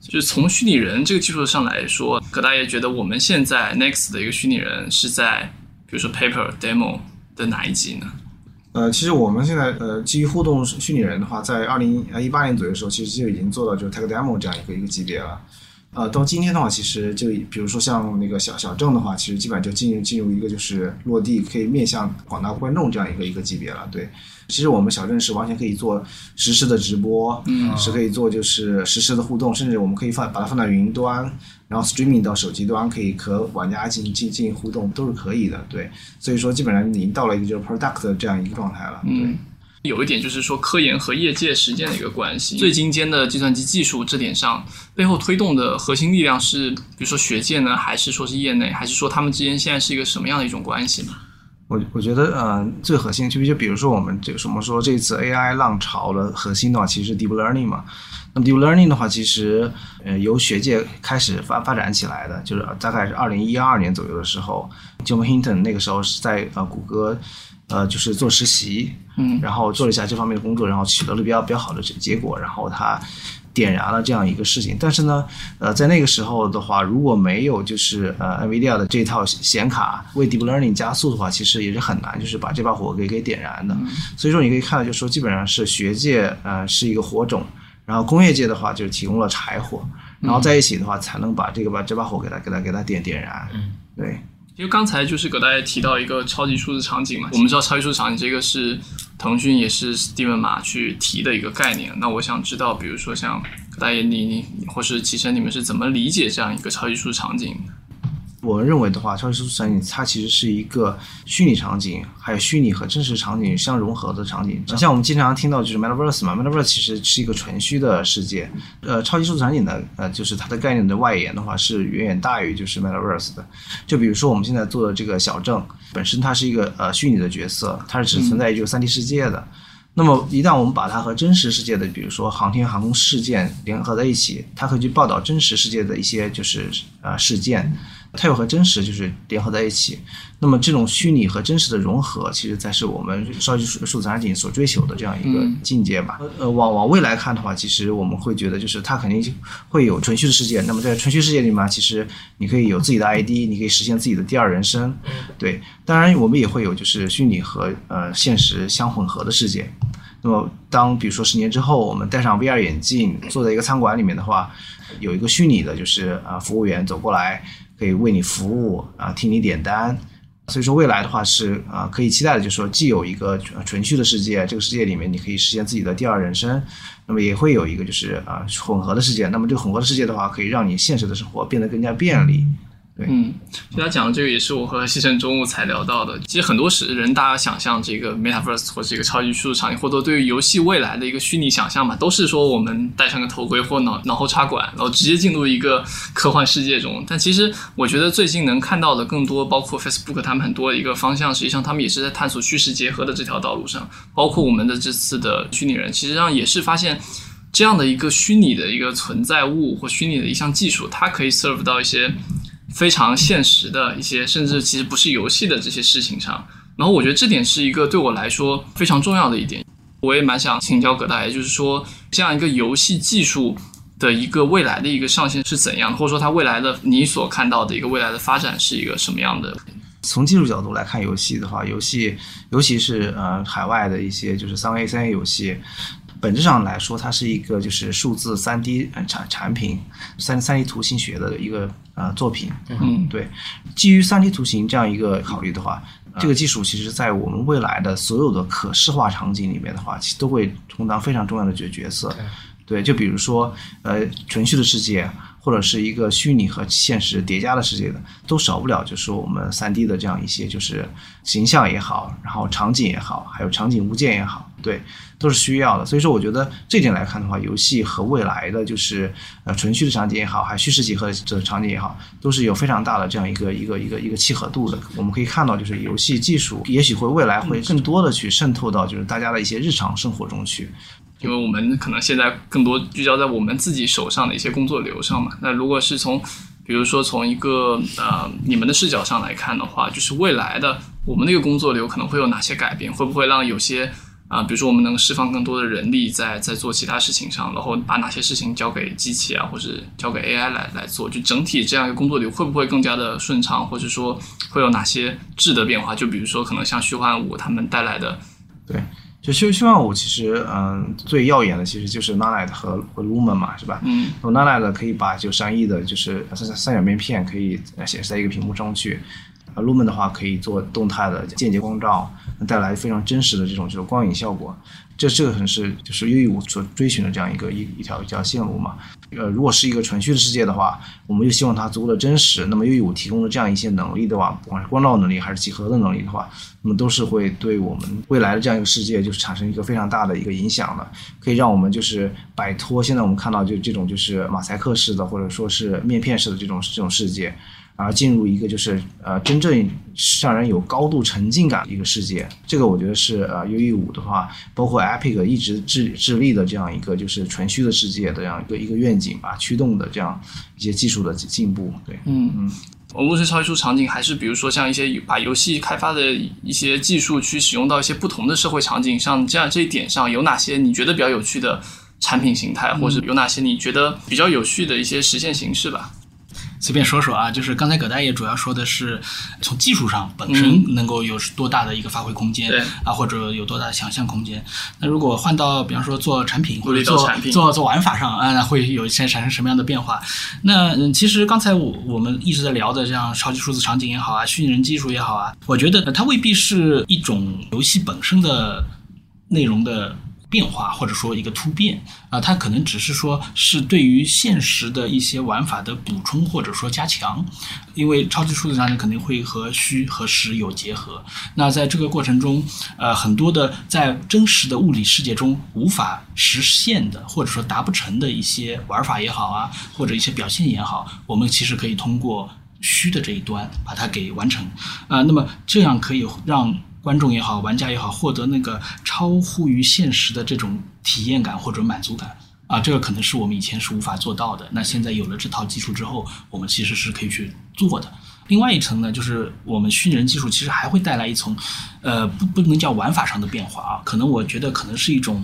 就是从虚拟人这个技术上来说，葛大爷觉得我们现在 Next 的一个虚拟人是在，比如说 Paper Demo 的哪一级呢？呃，其实我们现在呃基于互动虚拟人的话，在二零呃一八年左右的时候，其实就已经做到就是 Tech Demo 这样一个一个级别了。呃，到今天的话，其实就比如说像那个小小郑的话，其实基本上就进入进入一个就是落地可以面向广大观众这样一个一个级别了。对，其实我们小郑是完全可以做实时的直播，嗯，是可以做就是实时的互动，甚至我们可以放把它放到云端，然后 streaming 到手机端，可以和玩家进行进进行互动，都是可以的。对，所以说基本上已经到了一个就是 product 的这样一个状态了。嗯。有一点就是说，科研和业界实践的一个关系。最精尖的计算机技术这点上，背后推动的核心力量是，比如说学界呢，还是说是业内，还是说他们之间现在是一个什么样的一种关系呢？我我觉得，呃，最核心就就比如说我们这个什么说这次 AI 浪潮的核心的话，其实是 deep learning 嘛。那么 deep learning 的话，其实呃由学界开始发发展起来的，就是大概是二零一二年左右的时候，John Hinton 那个时候是在呃谷歌。呃，就是做实习，嗯，然后做了一下这方面的工作，然后取得了比较比较好的结结果，然后他点燃了这样一个事情。但是呢，呃，在那个时候的话，如果没有就是呃 NVIDIA 的这套显卡为 Deep Learning 加速的话，其实也是很难就是把这把火给给点燃的。所以说，你可以看到，就是说基本上是学界呃是一个火种，然后工业界的话就是提供了柴火。然后在一起的话，才能把这个把这把火给它给它给它点点燃。嗯，对。因为刚才就是给大家提到一个超级数字场景嘛，我们知道超级数字场景这个是腾讯也是 Steven 马去提的一个概念。那我想知道，比如说像大爷你你或是齐晨，你们是怎么理解这样一个超级数字场景？我们认为的话，超级数字场景它其实是一个虚拟场景，还有虚拟和真实场景相融合的场景。像我们经常听到就是 Metaverse 嘛，Metaverse 其实是一个纯虚的世界。呃，超级数字场景呢，呃，就是它的概念的外延的话是远远大于就是 Metaverse 的。就比如说我们现在做的这个小郑，本身它是一个呃虚拟的角色，它是只存在于这个三 D 世界的。那么一旦我们把它和真实世界的，比如说航天航空事件联合在一起，它可以去报道真实世界的一些就是呃事件。它又和真实就是联合在一起，那么这种虚拟和真实的融合，其实才是我们超级数数字场景所追求的这样一个境界吧。呃，往往未来看的话，其实我们会觉得，就是它肯定会有纯虚的世界。那么在纯虚世界里面，其实你可以有自己的 ID，你可以实现自己的第二人生。对，当然我们也会有就是虚拟和呃现实相混合的世界。那么当比如说十年之后，我们戴上 VR 眼镜，坐在一个餐馆里面的话，有一个虚拟的就是啊服务员走过来。可以为你服务啊，替你点单，所以说未来的话是啊，可以期待的，就是说既有一个纯虚的世界，这个世界里面你可以实现自己的第二人生，那么也会有一个就是啊混合的世界，那么这个混合的世界的话，可以让你现实的生活变得更加便利。嗯，就他讲的这个也是我和西城中午才聊到的。其实很多时人大家想象这个 metaverse 或者这个超级数字场景，或者对于游戏未来的一个虚拟想象嘛，都是说我们戴上个头盔或脑脑后插管，然后直接进入一个科幻世界中。但其实我觉得最近能看到的更多，包括 Facebook 他们很多的一个方向，实际上他们也是在探索虚实结合的这条道路上。包括我们的这次的虚拟人，其实上也是发现这样的一个虚拟的一个存在物或虚拟的一项技术，它可以 serve 到一些。非常现实的一些，甚至其实不是游戏的这些事情上，然后我觉得这点是一个对我来说非常重要的一点。我也蛮想请教葛大爷，就是说这样一个游戏技术的一个未来的一个上限是怎样，或者说它未来的你所看到的一个未来的发展是一个什么样的？从技术角度来看，游戏的话，游戏尤其是呃海外的一些就是三 A 三 A 游戏。本质上来说，它是一个就是数字三 D 产产品，三三 D 图形学的一个呃作品。嗯，对。基于三 D 图形这样一个考虑的话，这个技术其实在我们未来的所有的可视化场景里面的话，其实都会充当非常重要的角角色。对，就比如说呃纯虚的世界。或者是一个虚拟和现实叠加的世界的，都少不了就是我们三 D 的这样一些就是形象也好，然后场景也好，还有场景物件也好，对，都是需要的。所以说，我觉得这点来看的话，游戏和未来的就是呃纯虚的场景也好，还虚实结合的场景也好，都是有非常大的这样一个一个一个一个契合度的。我们可以看到，就是游戏技术也许会未来会更多的去渗透到就是大家的一些日常生活中去。因为我们可能现在更多聚焦在我们自己手上的一些工作流上嘛。那如果是从，比如说从一个呃你们的视角上来看的话，就是未来的我们那个工作流可能会有哪些改变？会不会让有些啊，比如说我们能释放更多的人力在在做其他事情上，然后把哪些事情交给机器啊，或者交给 AI 来来做？就整体这样一个工作流会不会更加的顺畅？或者说会有哪些质的变化？就比如说可能像虚幻五他们带来的，对。就虚虚幻五其实，嗯，最耀眼的其实就是 Nanite 和和 Lumen 嘛，是吧？嗯。那 Nanite 可以把就三亿的，就是三三角面片可以显示在一个屏幕中去，啊，Lumen 的话可以做动态的间接光照，带来非常真实的这种就是光影效果。这这个很是就是 U E 五所追寻的这样一个一一条一条线路嘛。呃，如果是一个纯虚的世界的话，我们又希望它足够的真实。那么又有提供了这样一些能力的话，不管是光照能力还是几何的能力的话，那么都是会对我们未来的这样一个世界就是产生一个非常大的一个影响的，可以让我们就是摆脱现在我们看到就这种就是马赛克式的或者说是面片式的这种这种世界。而进入一个就是呃真正让人有高度沉浸感的一个世界，这个我觉得是呃 U E 五的话，包括 Epic 一直致致力的这样一个就是纯虚的世界的这样一个一个愿景吧，驱动的这样一些技术的进步。对，嗯嗯，无论是超级数场景，还是比如说像一些把游戏开发的一些技术去使用到一些不同的社会场景上，这样这一点上有哪些你觉得比较有趣的产品形态，或者有哪些你觉得比较有趣的一些实现形式吧？随便说说啊，就是刚才葛大爷主要说的是从技术上本身能够有多大的一个发挥空间，对啊，或者有多大的想象空间。那如果换到比方说做产品或者做产品做做玩法上啊，那会有一些产生什么样的变化？那嗯，其实刚才我我们一直在聊的，像超级数字场景也好啊，虚拟人技术也好啊，我觉得呃它未必是一种游戏本身的内容的变化，或者说一个突变啊、它可能只是说是对于现实的一些玩法的补充或者说加强，因为超级数字场景肯定会和虚和实有结合。那在这个过程中，呃，很多的在真实的物理世界中无法实现的，或者说达不成的一些玩法也好啊，或者一些表现也好，我们其实可以通过虚的这一端把它给完成啊、那么这样可以让观众也好，玩家也好，获得那个超乎于现实的这种体验感或者满足感。啊，这个可能是我们以前是无法做到的。那现在有了这套技术之后，我们其实是可以去做的。另外一层呢，就是我们虚拟人技术其实还会带来一层，呃，不不能叫玩法上的变化啊，可能我觉得可能是一种。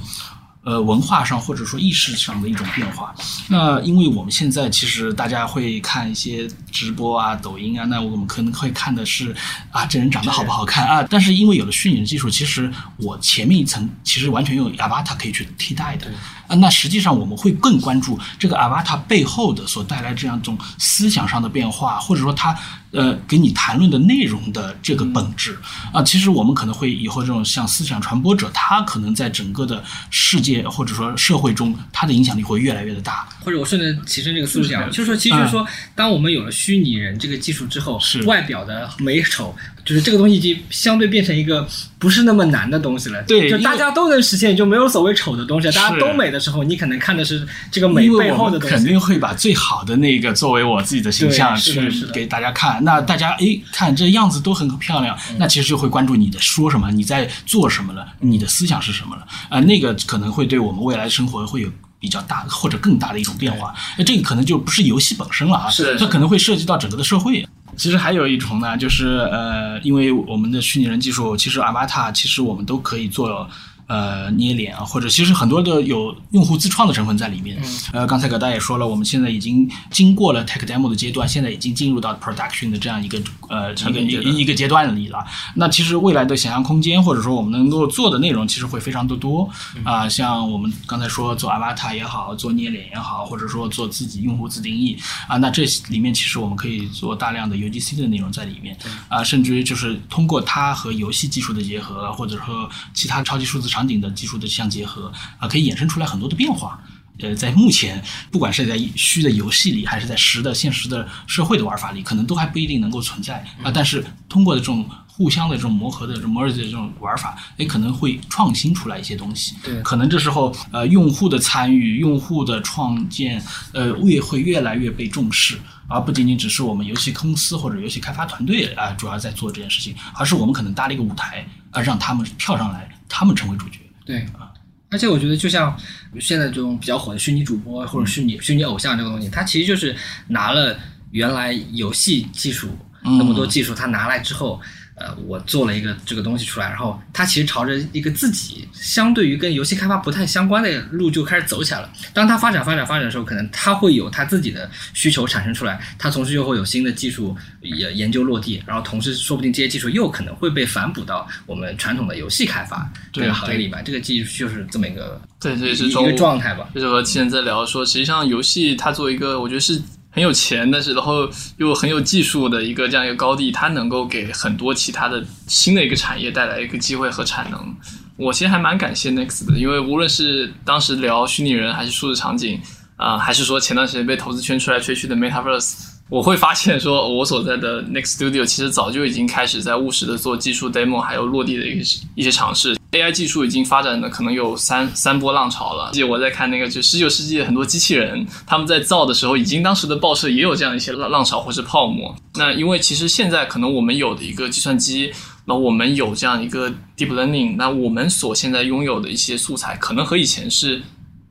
呃，文化上或者说意识上的一种变化。那因为我们现在其实大家会看一些直播啊、抖音啊，那我们可能会看的是啊，这人长得好不好看啊。但是因为有了虚拟的技术，其实我前面一层其实完全用 Avatar 可以去替代的。啊，那实际上我们会更关注这个 Avatar 背后的所带来这样一种思想上的变化，或者说它呃给你谈论的内容的这个本质啊。其实我们可能会以后这种像思想传播者，他可能在整个的世界或者说社会中，他的影响力会越来越的大。或者我顺着齐生这个思路讲，就是说，其实就是说，当我们有了虚拟人这个技术之后，是外表的美丑，就是这个东西已经相对变成一个不是那么难的东西了。对就大家都能实现，就没有所谓丑的东西。大家都美的时候，你可能看的是这个美背后的东西。肯定会把最好的那个作为我自己的形象去给大家看。那大家诶看这样子都很漂亮，嗯那其实就会关注你的说什么，你在做什么了，你的思想是什么了啊、那个可能会对我们未来的生活会有。比较大或者更大的一种变化，那这个可能就不是游戏本身了啊，是它可能会涉及到整个的社会。其实还有一重呢，就是呃，因为我们的虚拟人技术，其实 Avatar 其实我们都可以做呃捏脸啊，或者其实很多的有用户自创的成分在里面。呃，刚才葛大爷说了，我们现在已经经过了 tech demo 的阶段，现在已经进入到 production 的这样一个呃一个一个阶段里了。那其实未来的想象空间，或者说我们能够做的内容，其实会非常的多啊、像我们刚才说做 Avatar 也好，做捏脸也好，或者说做自己用户自定义啊，那这里面其实我们可以做大量的 UGC 的内容在里面啊，甚至于就是通过它和游戏技术的结合，或者说其他超级数字场景的技术的相结合啊，可以衍生出来很多的变化。呃，在目前，不管是在虚的游戏里，还是在实的现实的社会的玩法里，可能都还不一定能够存在啊。但是通过这种互相的这种磨合的这种 merge 的这种玩法，哎，可能会创新出来一些东西。对可能这时候呃，用户的参与、用户的创建，呃，越会越来越被重视，而不仅仅只是我们游戏公司或者游戏开发团队啊、主要在做这件事情，而是我们可能搭了一个舞台，啊、让他们跳上来，他们成为主角。对啊，而且我觉得，就像现在这种比较火的虚拟主播或者虚拟虚拟偶像这个东西，它其实就是拿了原来游戏技术那么多技术，它拿来之后。呃，我做了一个这个东西出来，然后它其实朝着一个自己相对于跟游戏开发不太相关的路就开始走起来了。当它发展发展发展的时候，可能它会有它自己的需求产生出来，它同时又会有新的技术也研究落地，然后同时说不定这些技术又可能会被反哺到我们传统的游戏开发这对个行业里边。这个技术就是这么一个对，这也是一个状态吧。就是和之前在聊说，实际上游戏它作为一个，我觉得是很有钱，但是然后又很有技术的一个这样一个高地，它能够给很多其他的新的一个产业带来一个机会和产能。我其实还蛮感谢 Next 的，因为无论是当时聊虚拟人，还是数字场景，啊、还是说前段时间被投资圈吹来吹去的 Metaverse，我会发现说，我所在的 Next Studio 其实早就已经开始在务实的做技术 demo，还有落地的一些一些尝试。AI 技术已经发展的可能有三三波浪潮了。记得我在看那个，就十九世纪的很多机器人，他们在造的时候，已经当时的报社也有这样一些浪浪潮或是泡沫。那因为其实现在可能我们有的一个计算机，那我们有这样一个 deep learning，那我们所现在拥有的一些素材，可能和以前是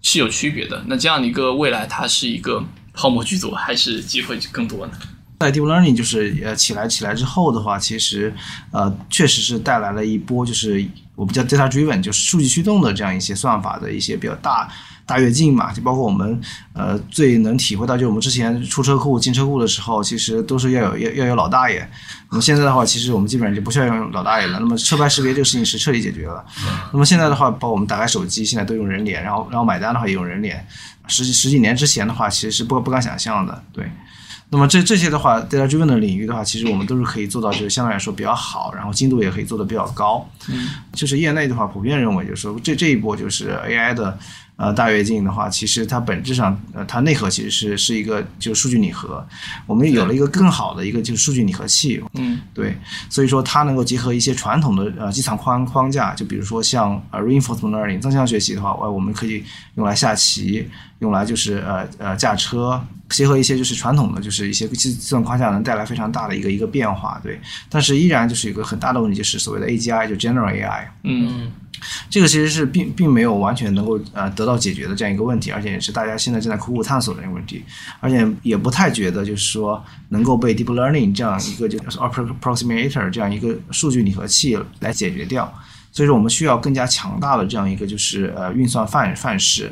是有区别的。那这样的一个未来，它是一个泡沫剧组，还是机会更多呢？在 deep learning 就是呃起来起来之后的话，其实呃确实是带来了一波就是我们叫 data driven，就是数据驱动的这样一些算法的一些比较大大跃进嘛，就包括我们呃最能体会到，就是我们之前出车库进车库的时候，其实都是要有要要有老大爷。那么现在的话，其实我们基本上就不需要用老大爷了。那么车牌识别这个事情是彻底解决了。那么现在的话，包括我们打开手机，现在都用人脸，然后然后买单的话也用人脸。十几十几年之前的话，其实是不不敢想象的，对。那么这这些的话，data driven 的领域的话，其实我们都是可以做到，就是相对来说比较好，然后精度也可以做得比较高。嗯，就是业内的话，普遍认为，就是说这这一波就是 AI 的呃大跃进的话，其实它本质上呃它内核其实是是一个就是数据拟合，我们有了一个更好的一个就是数据拟合器。嗯，对，所以说它能够结合一些传统的呃机场框框架，就比如说像呃 reinforcement learning 增强学习的话，我我们可以用来下棋，用来就是呃呃驾车。结合一些就是传统的，就是一些计计算框架能带来非常大的一个一个变化，对。但是依然就是有个很大的问题，就是所谓的 AGI，就 General AI，嗯，这个其实是并并没有完全能够呃得到解决的这样一个问题，而且也是大家现在正在苦苦探索的一个问题，而且也不太觉得就是说能够被 Deep Learning 这样一个就是 Approximator 这样一个数据拟合器来解决掉。所以说我们需要更加强大的这样一个就是呃运算范范式，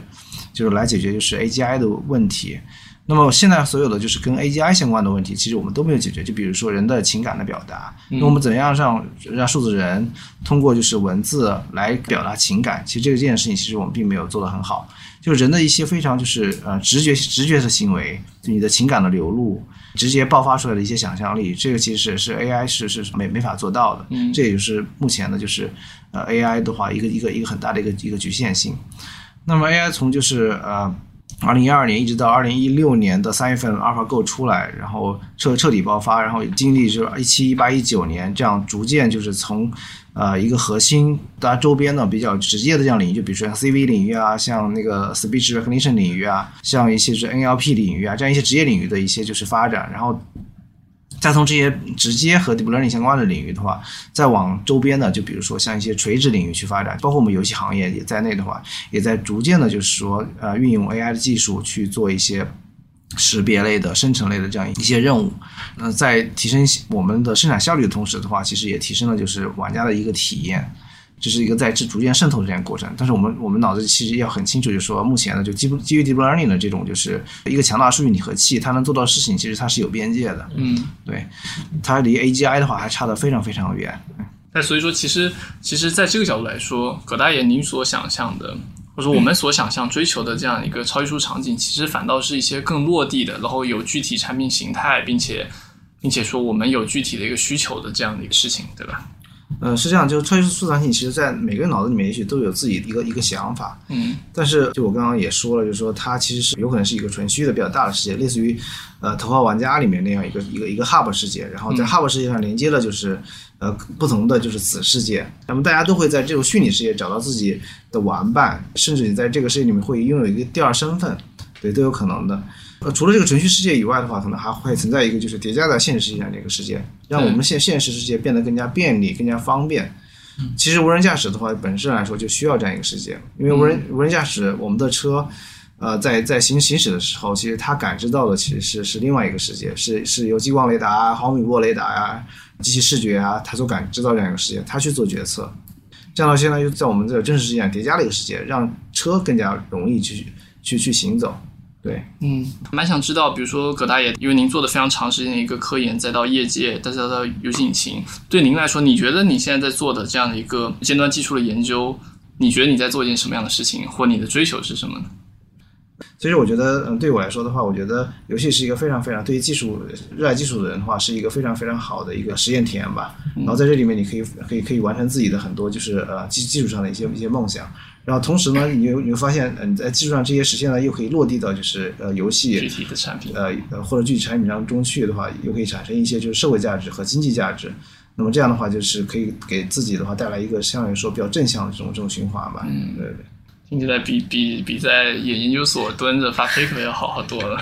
就是来解决就是 AGI 的问题。那么现在所有的就是跟 AGI 相关的问题，其实我们都没有解决。就比如说人的情感的表达，那我们怎样让让数字人通过就是文字来表达情感？其实这个这件事情，其实我们并没有做得很好。就是人的一些非常就是呃直觉直觉的行为，你的情感的流露，直接爆发出来的一些想象力，这个其实是 AI 是是没没法做到的。这也就是目前的就是呃 AI 的话一个一个一个很大的一个一个局限性。那么 AI 从就是呃。二零一二年一直到二零一六年的三月份，AlphaGo 出来，然后彻彻底爆发，然后经历就是一七一八一九年这样逐渐就是从呃一个核心，大家周边的比较直接的这样领域，就比如说像 CV 领域啊，像那个 Speech Recognition 领域啊，像一些是 NLP 领域啊，这样一些职业领域的一些就是发展，然后。再从这些直接和 deep learning 相关的领域的话，再往周边的，就比如说像一些垂直领域去发展，包括我们游戏行业也在内的话，也在逐渐的，就是说，呃，运用 AI 的技术去做一些识别类的、生成类的这样一些任务。那在提升我们的生产效率的同时的话，其实也提升了就是玩家的一个体验。这是一个在这逐渐渗透的这样过程，但是我们我们脑子其实要很清楚，就是说目前呢，就基基于 deep learning 的这种，就是一个强大数据拟合器，它能做到的事情，其实它是有边界的。嗯，对，它离 AGI 的话还差得非常非常远。那所以说，其实其实在这个角度来说，葛大爷您所想象的，或者说我们所想象追求的这样一个超艺术场景，其实反倒是一些更落地的，然后有具体产品形态，并且并且说我们有具体的一个需求的这样的一个事情，对吧？呃，是这样，就是超级数字产品，其实，在每个人脑子里面，也许都有自己一个一个想法。嗯。但是，就我刚刚也说了，就是说，它其实是有可能是一个纯虚的比较大的世界，类似于呃《头号玩家》里面那样一个一个一个 hub 世界，然后在 hub 世界上连接的就是呃不同的就是子世界。那么大家都会在这种虚拟世界找到自己的玩伴，甚至你在这个世界里面会拥有一个第二身份，对，都有可能的。呃，除了这个程序世界以外的话，可能还会存在一个就是叠加在现实世界上的一个世界，让我们现现实世界变得更加便利、更加方便。其实无人驾驶的话，本身来说就需要这样一个世界，因为无人无人驾驶，我们的车，呃，在在行行驶的时候，其实它感知到的其实是是另外一个世界，是是由激光雷达啊、毫米波雷达呀、机器视觉啊，它所感知到这样一个世界，它去做决策。这样的话，相当于在我们这个真实世界上叠加了一个世界，让车更加容易去去去行走。对，嗯，蛮想知道，比如说葛大爷，因为您做的非常长时间的一个科研，再到业界，再到到游戏引擎，对您来说，你觉得你现在在做的这样的一个尖端技术的研究，你觉得你在做一件什么样的事情，或你的追求是什么呢？其实我觉得，嗯，对我来说的话，我觉得游戏是一个非常非常对于技术热爱技术的人的话，是一个非常非常好的一个实验体验吧。然后在这里面，你可以可以可以完成自己的很多就是呃技技术上的一些一些梦想。然后同时呢，你又你会发现，嗯，在技术上这些实现呢，又可以落地到就是呃游戏具体的产品，呃呃或者具体产品当中去的话，又可以产生一些就是社会价值和经济价值。那么这样的话，就是可以给自己的话带来一个相对来说比较正向的这种这种循环吧。嗯，对对。听起来比比比在研研究所蹲着发 paper 要好好多了。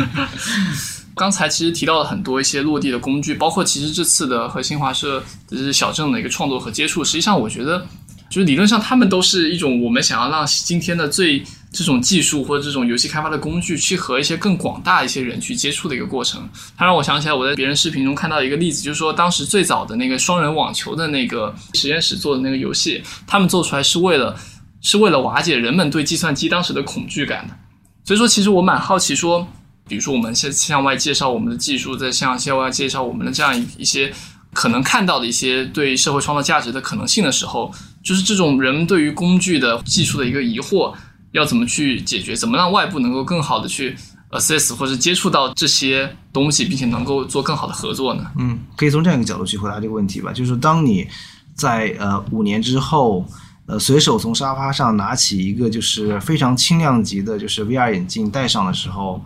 刚才其实提到了很多一些落地的工具，包括其实这次的和新华社就是小镇的一个创作和接触，实际上我觉得。就是理论上，他们都是一种我们想要让今天的最这种技术或者这种游戏开发的工具，去和一些更广大一些人去接触的一个过程。它让我想起来，我在别人视频中看到一个例子，就是说当时最早的那个双人网球的那个实验室做的那个游戏，他们做出来是为了是为了瓦解人们对计算机当时的恐惧感的。所以说，其实我蛮好奇，说，比如说我们向向外介绍我们的技术，在向向外介绍我们的这样一一些可能看到的一些对社会创造价值的可能性的时候，就是这种人对于工具的技术的一个疑惑，要怎么去解决？怎么让外部能够更好的去 assess 或者接触到这些东西，并且能够做更好的合作呢？嗯，可以从这样一个角度去回答这个问题吧，就是当你在呃五年之后。呃，随手从沙发上拿起一个就是非常轻量级的，就是 VR 眼镜戴上的时候，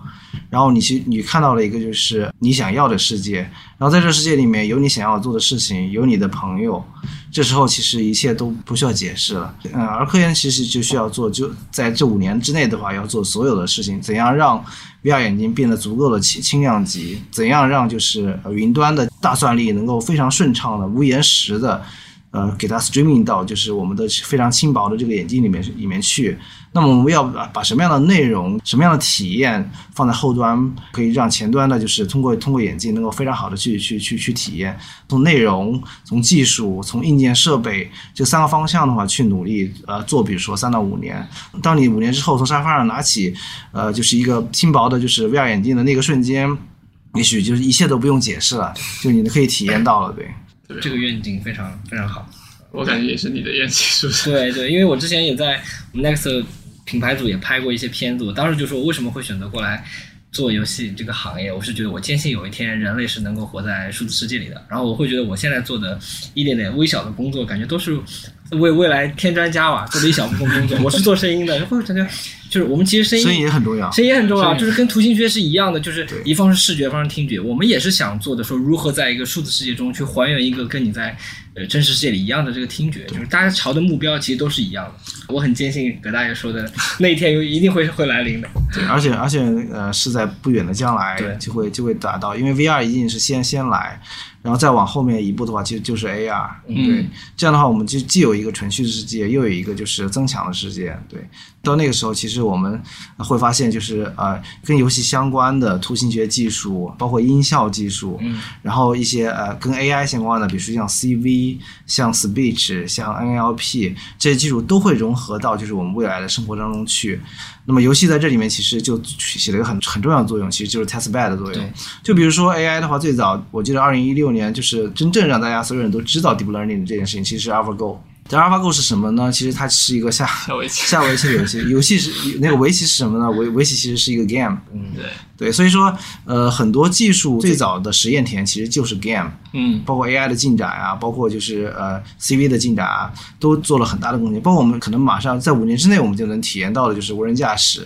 然后你去你看到了一个就是你想要的世界，然后在这世界里面有你想要做的事情，有你的朋友，这时候其实一切都不需要解释了。嗯，而科研其实就需要做，就在这五年之内的话，要做所有的事情，怎样让 VR 眼镜变得足够的轻轻量级，怎样让就是云端的大算力能够非常顺畅的无延时的。呃，给它 streaming 到就是我们的非常轻薄的这个眼镜里面里面去。那么我们要把把什么样的内容、什么样的体验放在后端，可以让前端呢，就是通过通过眼镜能够非常好的去去去去体验。从内容、从技术、从硬件设备这三个方向的话去努力呃做，比如说三到五年。当你五年之后从沙发上拿起呃就是一个轻薄的，就是 VR 眼镜的那个瞬间，也许就是一切都不用解释了，就你可以体验到了，对。这个愿景非常非常好，我感觉也是你的愿景，是不是？对对，因为我之前也在我们 Next 品牌组也拍过一些片子，我当时就说我为什么会选择过来做游戏这个行业，我是觉得我坚信有一天人类是能够活在数字世界里的，然后我会觉得我现在做的一点点微小的工作，感觉都是为未来添砖加瓦做的一小部分工作。我是做声音的，会感觉。就是我们其实声音声音也很重要，声音也很重要，就是跟图形学是一样的，就是一方是视觉，一方是听觉。我们也是想做的，说如何在一个数字世界中去还原一个跟你在呃真实世界里一样的这个听觉，就是大家朝的目标其实都是一样的。我很坚信葛大爷说的那一天有一定会会来临的。对，而且而且呃是在不远的将来就会就会达到，因为 VR 一定是先先来。然后再往后面一步的话，其实就是 AR，对，这样的话，我们就既有一个纯虚的世界，又有一个就是增强的世界，对。到那个时候，其实我们会发现，就是呃，跟游戏相关的图形学技术，包括音效技术，嗯然后一些呃跟 AI 相关的，比如说像 CV、像 Speech、像 NLP 这些技术，都会融合到就是我们未来的生活当中去。那么游戏在这里面其实就起了一个很很重要的作用，其实就是 test bed 的作用。就比如说 AI 的话，最早我记得二零一六年就是真正让大家所有人都知道 deep learning 这件事情，其实是 AlphaGo。这 AlphaGo 是什么呢？其实它是一个下 下围棋下围棋的游戏。游戏是那个围棋是什么呢？围围棋其实是一个 game。嗯，对。对，所以说，呃，很多技术最早的实验田其实就是 game，嗯，包括 AI 的进展啊，包括就是呃 CV 的进展啊，都做了很大的贡献。包括我们可能马上在五年之内，我们就能体验到的就是无人驾驶。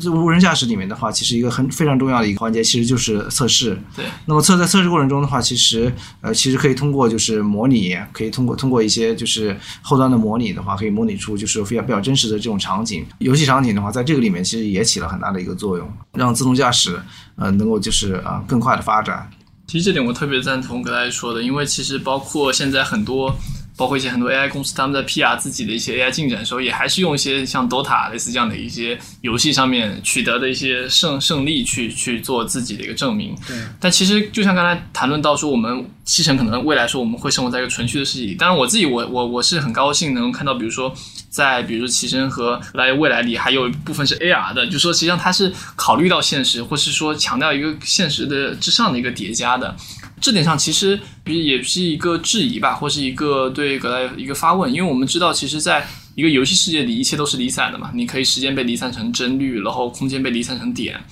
这无人驾驶里面的话，其实一个很非常重要的一个环节，其实就是测试。对。那么测在测试过程中的话，其实呃，其实可以通过就是模拟，可以通过通过一些就是后端的模拟的话，可以模拟出就是非常比较真实的这种场景。游戏场景的话，在这个里面其实也起了很大的一个作用，让自动驾驶。呃，能够就是啊，更快的发展。其实这点我特别赞同刚才说的，因为其实包括现在很多。包括一些很多 AI 公司，他们在 PR 自己的一些 AI 进展的时候，也还是用一些像 Dota 类似这样的一些游戏上面取得的一些胜胜利去去做自己的一个证明。对。但其实就像刚才谈论到说，我们七成可能未来说我们会生活在一个纯虚的世界里。当然，我自己我我我是很高兴能看到，比如说在比如说奇生和来未来里，还有一部分是 AR 的，就说实际上它是考虑到现实，或是说强调一个现实的之上的一个叠加的。这点上其实比也是一个质疑吧，或是一个对格莱一个发问，因为我们知道，其实在一个游戏世界里，一切都是离散的嘛。你可以时间被离散成帧率，然后空间被离散成点，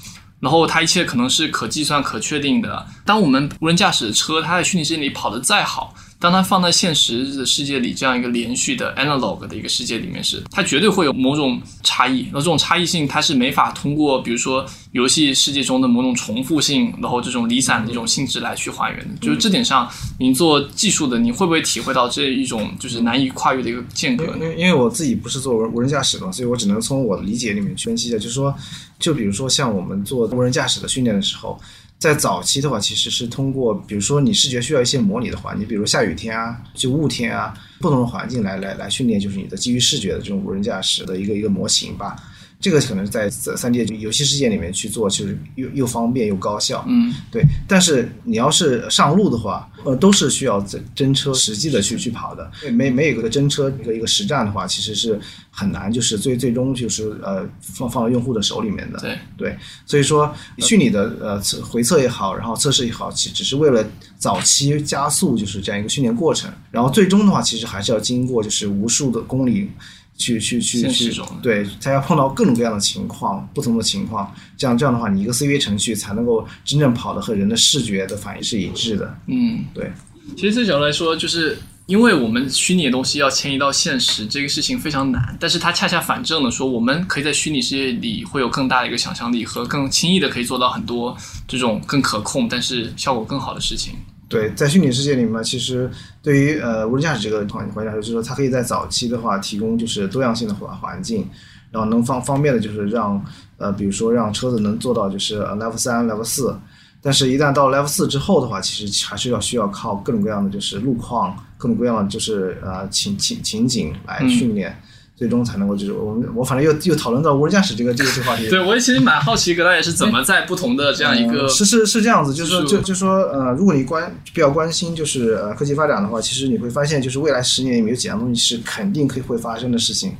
然后它一切可能是可计算、可确定的。当我们无人驾驶的车，它在虚拟世界里跑得再好。当它放在现实的世界里，这样一个连续的 analog 的一个世界里面时，它绝对会有某种差异。那这种差异性，它是没法通过，比如说游戏世界中的某种重复性，然后这种离散的一种性质来去还原的。就是这点上，您做技术的，你会不会体会到这一种就是难以跨越的一个间隔？因为因为我自己不是做无人驾驶的，所以我只能从我的理解里面去分析一下。就是说，就比如说像我们做无人驾驶的训练的时候。在早期的话，其实是通过，比如说你视觉需要一些模拟的环境，比如下雨天啊，就雾天啊，不同的环境来来来训练，就是你的基于视觉的这种无人驾驶的一个一个模型吧。这个可能在三 D 游戏世界里面去做，就是又又方便又高效。嗯，对。但是你要是上路的话，呃，都是需要真真车实际的去去跑的。没没有一个真车一个一个实战的话，其实是很难，就是最最终就是呃放放到用户的手里面的。对对，所以说虚拟的呃测回测也好，然后测试也好，其只是为了早期加速就是这样一个训练过程，然后最终的话，其实还是要经过就是无数的公里。去去去去对，他要碰到各种各样的情况，不同的情况，这样这样的话，你一个 CV 程序才能够真正跑的和人的视觉的反应是一致的。嗯，对，其实这角度来说，就是因为我们虚拟的东西要迁移到现实，这个事情非常难，但是它恰恰反证了说，我们可以在虚拟世界里会有更大的一个想象力和更轻易的可以做到很多这种更可控，但是效果更好的事情。对，在虚拟世界里面，其实对于呃无人驾驶这个环环境来说，就是说它可以在早期的话提供就是多样性的环环境，然后能方方便的就是让呃比如说让车子能做到就是呃 level 三 level 四，但是一旦到 level 四之后的话，其实还是要需要靠各种各样的就是路况，各种各样的就是呃情情情景来训练。最终才能够就是我们我反正又又讨论到无人驾驶这个这个这个话题。对，我也其实蛮好奇，葛大爷是怎么在不同的这样一个、嗯是是是这样子，就是说就就说呃，如果你关比较关心就是呃科技发展的话，其实你会发现就是未来十年里面有几样东西是肯定可以会发生的事情。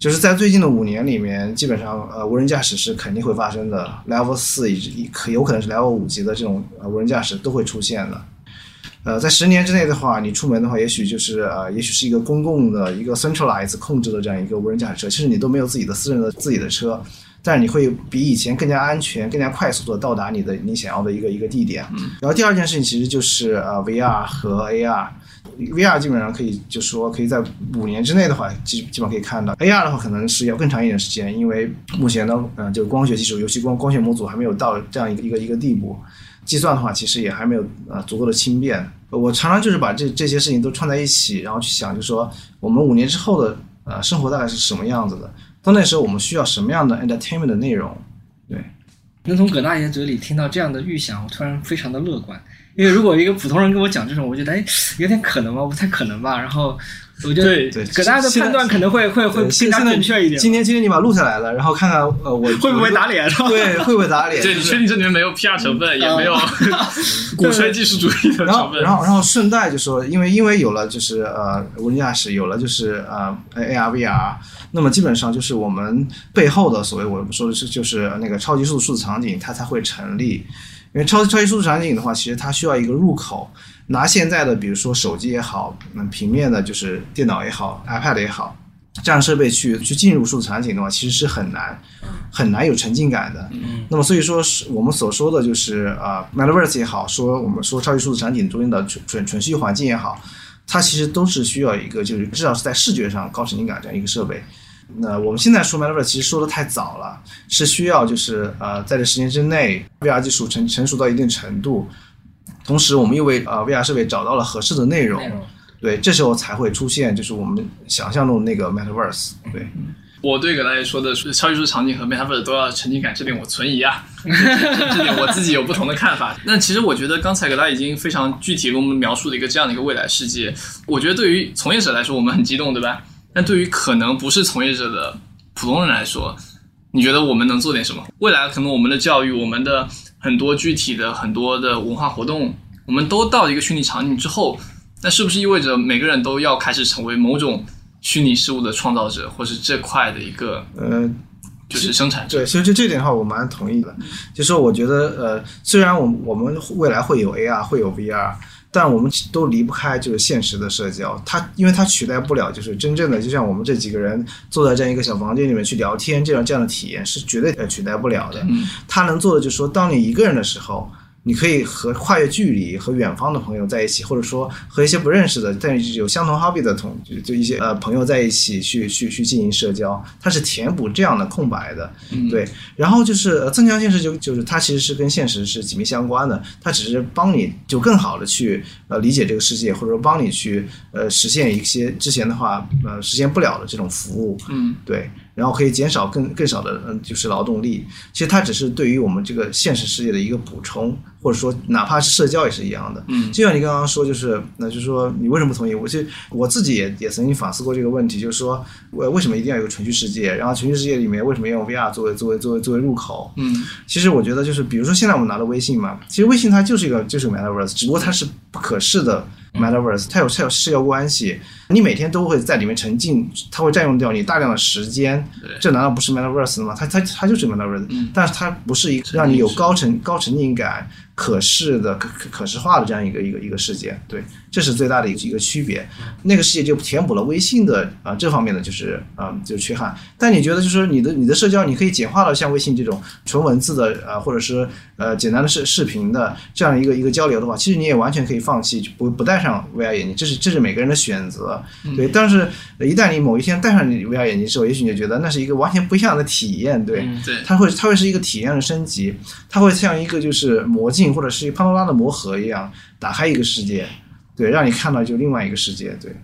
就是在最近的五年里面，基本上呃无人驾驶是肯定会发生的，Level 四以及可有可能是 Level 五级的这种呃无人驾驶都会出现的。呃，在十年之内的话，你出门的话，也许就是呃，也许是一个公共的一个 centralized 控制的这样一个无人驾驶车，其实你都没有自己的私人的自己的车，但是你会比以前更加安全、更加快速的到达你的你想要的一个一个地点。然后第二件事情其实就是呃 VR 和 AR。VR 基本上可以，就说可以在五年之内的话，基基本上可以看到。AR 的话，可能是要更长一点时间，因为目前呢，呃，就光学技术，尤其光光学模组还没有到这样一个一个一个地步。计算的话，其实也还没有呃足够的轻便。我常常就是把这这些事情都串在一起，然后去想，就说我们五年之后的呃生活大概是什么样子的？到那时候我们需要什么样的 entertainment 的内容？对，能从葛大爷嘴里听到这样的预想，我突然非常的乐观。因为如果一个普通人跟我讲这种，我觉得哎，有点可能吗？不太可能吧。然后我觉得对对葛大家的判断可能会会会更加现现在准确一点。今天今天你把它录下来了，然后看看呃我会不会打脸？对，会不会打脸？对，你确定这里面没有 PR 成分，也没有 鼓吹技术主义的成分？然后，然后顺带就说，因为因为有了就是呃无人驾驶，有了就是呃 AR VR，那么基本上就是我们背后的所谓我们说的是就是那个超级数字数字场景，它才会成立。因为超超级数字场景的话，其实它需要一个入口。拿现在的比如说手机也好，嗯，平面的就是电脑也好，iPad 也好，这样设备去去进入数字场景的话，其实是很难很难有沉浸感的。嗯那么所以说，是我们所说的就是啊、呃、，Metaverse 也好，说我们说超级数字场景中间的纯纯纯虚环境也好，它其实都是需要一个就是至少是在视觉上高沉浸感这样一个设备。那我们现在说 Metaverse 其实说的太早了，是需要就是呃在这十年之内，VR 技术成成熟到一定程度，同时我们又为呃 VR 设备找到了合适的内容，对，这时候才会出现就是我们想象中的那个 Metaverse，对。我对葛大爷说的是超级数字场景和 Metaverse 都要沉浸感，这点我存疑啊，这点我自己有不同的看法。那其实我觉得刚才葛大爷已经非常具体给我们描述了一个这样的一个未来世界。我觉得对于从业者来说，我们很激动，对吧？但对于可能不是从业者的普通人来说，你觉得我们能做点什么？未来可能我们的教育，我们的很多具体的很多的文化活动，我们都到一个虚拟场景之后，那是不是意味着每个人都要开始成为某种虚拟事物的创造者，或是这块的一个呃，就是生产者？对，所以就这点的话，我蛮同意的。就说我觉得，呃，虽然我们我们未来会有 AR，会有 VR，但我们都离不开就是现实的社交。它因为它取代不了，就是真正的，就像我们这几个人坐在这样一个小房间里面去聊天，这样这样的体验是绝对呃取代不了的。它能做的就是说，当你一个人的时候。你可以和跨越距离和远方的朋友在一起，或者说和一些不认识的但是有相同 hobby 的同就就一些呃朋友在一起去去去进行社交，它是填补这样的空白的，对。然后就是呃增强现实就就是它其实是跟现实是紧密相关的，它只是帮你就更好的去呃理解这个世界，或者说帮你去呃实现一些之前的话呃实现不了的这种服务，嗯，对。然后可以减少更更少的嗯就是劳动力。其实它只是对于我们这个现实世界的一个补充，或者说哪怕是社交也是一样的。嗯就像你刚刚说，就是那就是说你为什么不同意？我其实我自己也也曾经反思过这个问题，就是说为为什么一定要有个程序世界？然后程序世界里面为什么要用 VR 作为作为作为作为入口？嗯其实我觉得就是，比如说现在我们拿的微信嘛，其实微信它就是一个就是个 metaverse，只不过它是不可视的 metaverse，它有它有社交关系，你每天都会在里面沉浸，它会占用掉你大量的时间，这难道不是 metaverse 吗？它它它就是 metaverse，、嗯。但是它不是一个让你有高沉高沉浸感、可视的、可可可视化的这样一个一个一个世界，对，这是最大的一个一个区别。那个世界就填补了微信的啊、这方面的就是啊、就是缺憾。但你觉得就是你的你的社交，你可以简化到像微信这种纯文字的呃，或者是呃简单的视视频的这样一个一个交流的话，其实你也完全可以放弃不不戴上 VR 眼镜，这是这是每个人的选择。对，但是一旦你某一天戴上你 VR 眼镜之后，也许你就觉得那是一个完全不一样的体验，对。嗯对它会它会是一个体验的升级，它会像一个就是魔镜或者是潘多拉的魔盒一样，打开一个世界，对，让你看到就另外一个世界，对。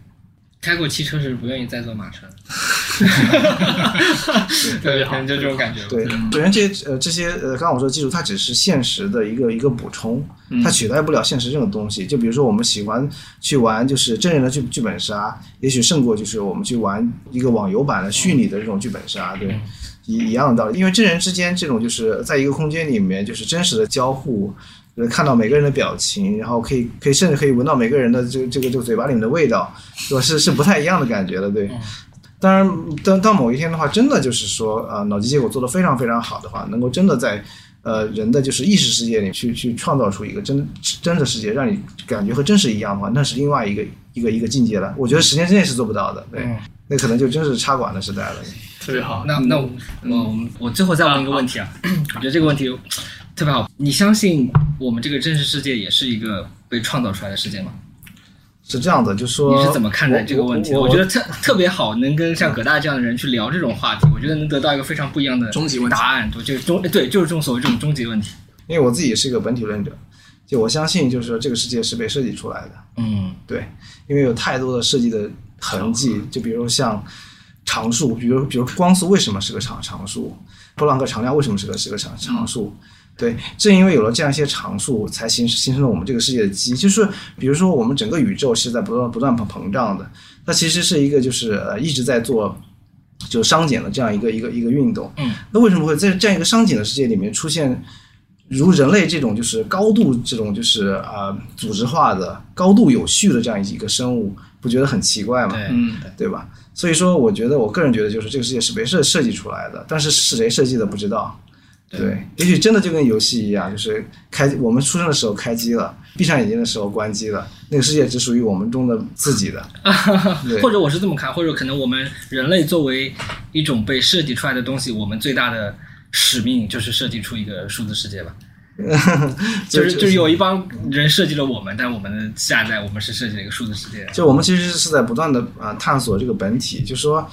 开过汽车是不愿意再坐马车，对，可能就这种感觉。对，首先这些呃这些呃，刚刚我说的技术，它只是现实的一个一个补充，它取代不了现实这种东西。就比如说我们喜欢去玩就是真人的剧剧本杀，也许胜过就是我们去玩一个网游版的虚拟的这种剧本杀，对，一一样的道理。因为真人之间这种就是在一个空间里面就是真实的交互。呃，看到每个人的表情，然后可以可以甚至可以闻到每个人的这个这个这个嘴巴里面的味道，是吧？是是不太一样的感觉的，对。当然，当当某一天的话，真的就是说，呃，脑机结果做得非常非常好的话，能够真的在呃人的就是意识世界里去去创造出一个真真的世界，让你感觉和真实一样的话，那是另外一个一个一个境界了。我觉得时间之内是做不到的，对，嗯那可能就真是插管的时代了。特别好。那那我我我最后再问一个问题啊，我觉得这个问题特别好。你相信我们这个真实世界也是一个被创造出来的世界吗？是这样的，就说你是怎么看待这个问题的？我我觉得特特别好，能跟像葛大这样的人去聊这种话题，我觉得能得到一个非常不一样的终极问答案。对，就是终对，就是这种所谓这种终极问题。因为我自己也是一个本体论者，就我相信，就是说这个世界是被设计出来的。嗯对，因为有太多的设计的痕迹，就比如像常数，比如比如光速为什么是个常常数，普朗克常量为什么是个是个常常数。对，正因为有了这样一些常数，才形形成了我们这个世界的基。就是比如说，我们整个宇宙是在不断不断膨膨胀的，它其实是一个就是呃一直在做就是熵减的这样一个一个一个运动。嗯，那为什么会在这样一个熵减的世界里面出现如人类这种就是高度这种就是呃组织化的、高度有序的这样一个生物，不觉得很奇怪吗？对，嗯对吧？所以说，我觉得我个人觉得就是这个世界是被设设计出来的，但是是谁设计的不知道。对，也许真的就跟游戏一样，就是开我们出生的时候开机了，闭上眼睛的时候关机了，那个世界只属于我们中的自己的。对或者我是这么看，或者可能我们人类作为一种被设计出来的东西，我们最大的使命就是设计出一个数字世界吧。就是就是有一帮人设计了我们，但我们的下一代我们是设计了一个数字世界。就我们其实是在不断的啊、呃探索这个本体，就说，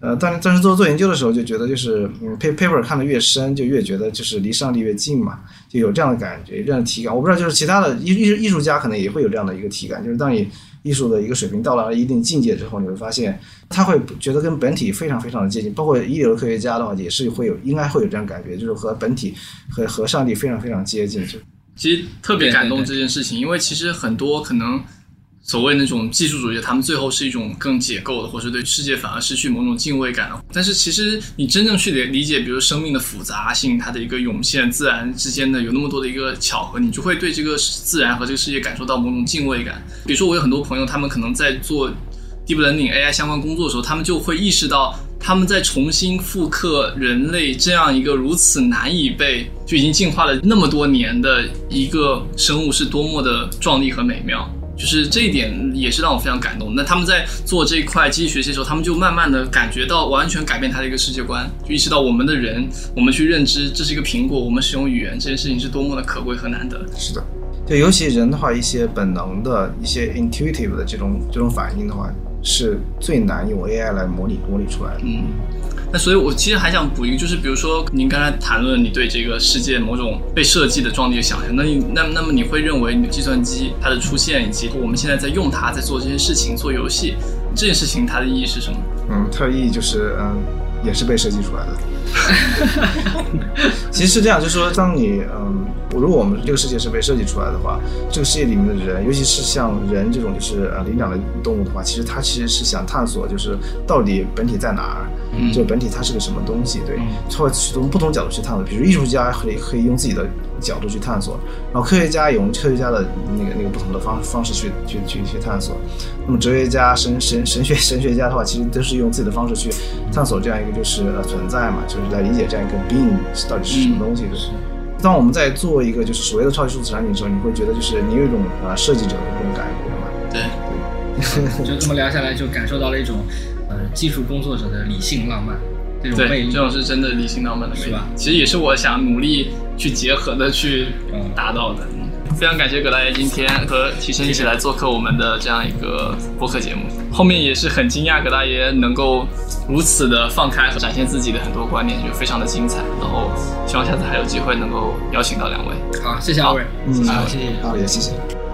呃，当当时做做研究的时候，就觉得就是嗯，pa paper 看的越深，就越觉得就是离上帝越近嘛，就有这样的感觉，这样的体感。我不知道，就是其他的艺艺艺术家可能也会有这样的一个体感，就是当你艺术的一个水平到达了一定境界之后，你会发现他会觉得跟本体非常非常的接近。包括一流的科学家的话，也是会有应该会有这样感觉，就是和本体和和上帝非常非常接近。就其实特别感动这件事情，因为其实很多可能所谓那种技术主义，他们最后是一种更解构的，或是对世界反而失去某种敬畏感。但是其实你真正去理理解，比如生命的复杂性，它的一个涌现，自然之间的有那么多的一个巧合，你就会对这个自然和这个世界感受到某种敬畏感。比如说，我有很多朋友，他们可能在做 deep learning AI 相关工作的时候，他们就会意识到，他们在重新复刻人类这样一个如此难以被就已经进化了那么多年的一个生物是多么的壮丽和美妙。就是这一点也是让我非常感动。那他们在做这一块机器学习的时候，他们就慢慢的感觉到完全改变他的一个世界观，就意识到我们的人，我们去认知这是一个苹果，我们使用语言这件事情是多么的可贵和难得。是的，对，尤其人的话，一些本能的一些 intuitive 的这种这种反应的话，是最难用 AI 来模拟模拟出来的。嗯，那所以，我其实还想补一个，就是比如说您刚才谈论你对这个世界某种被设计的壮丽的想象，那你那那么你会认为你的计算机它的出现，以及我们现在在用它在做这些事情、做游戏这件事情，它的意义是什么？嗯，它的意义就是，嗯，也是被设计出来的。其实是这样，就是说，当你嗯，如果我们这个世界是被设计出来的话，这个世界里面的人，尤其是像人这种就是呃灵长类动物的话，其实它其实是想探索，就是到底本体在哪儿，嗯这个本体它是个什么东西，对，它会从不同角度去探索。比如艺术家可以可以用自己的角度去探索，然后科学家用科学家的那个那个不同的方方式去去去去探索。那么哲学家、神神神学神学家的话，其实都是用自己的方式去探索这样一个就是呃存在嘛，就是来理解这样一个 being 到底是什么东西的。当我们在做一个就是所谓的超级数字产品的时候，你会觉得就是你有一种呃设计者的这种感觉嘛。对，就这么聊下来，就感受到了一种呃技术工作者的理性浪漫这种魅对，力这。种是真的理性浪漫的魅力是吧，其实也是我想努力去结合的去嗯达到的。嗯非常感谢葛大爷今天和提生一起来做客我们的这样一个播客节目。后面也是很惊讶葛大爷能够如此的放开和展现自己的很多观点，就非常的精彩。然后希望下次还有机会能够邀请到两位。好，谢谢二位。嗯，好谢谢谢谢。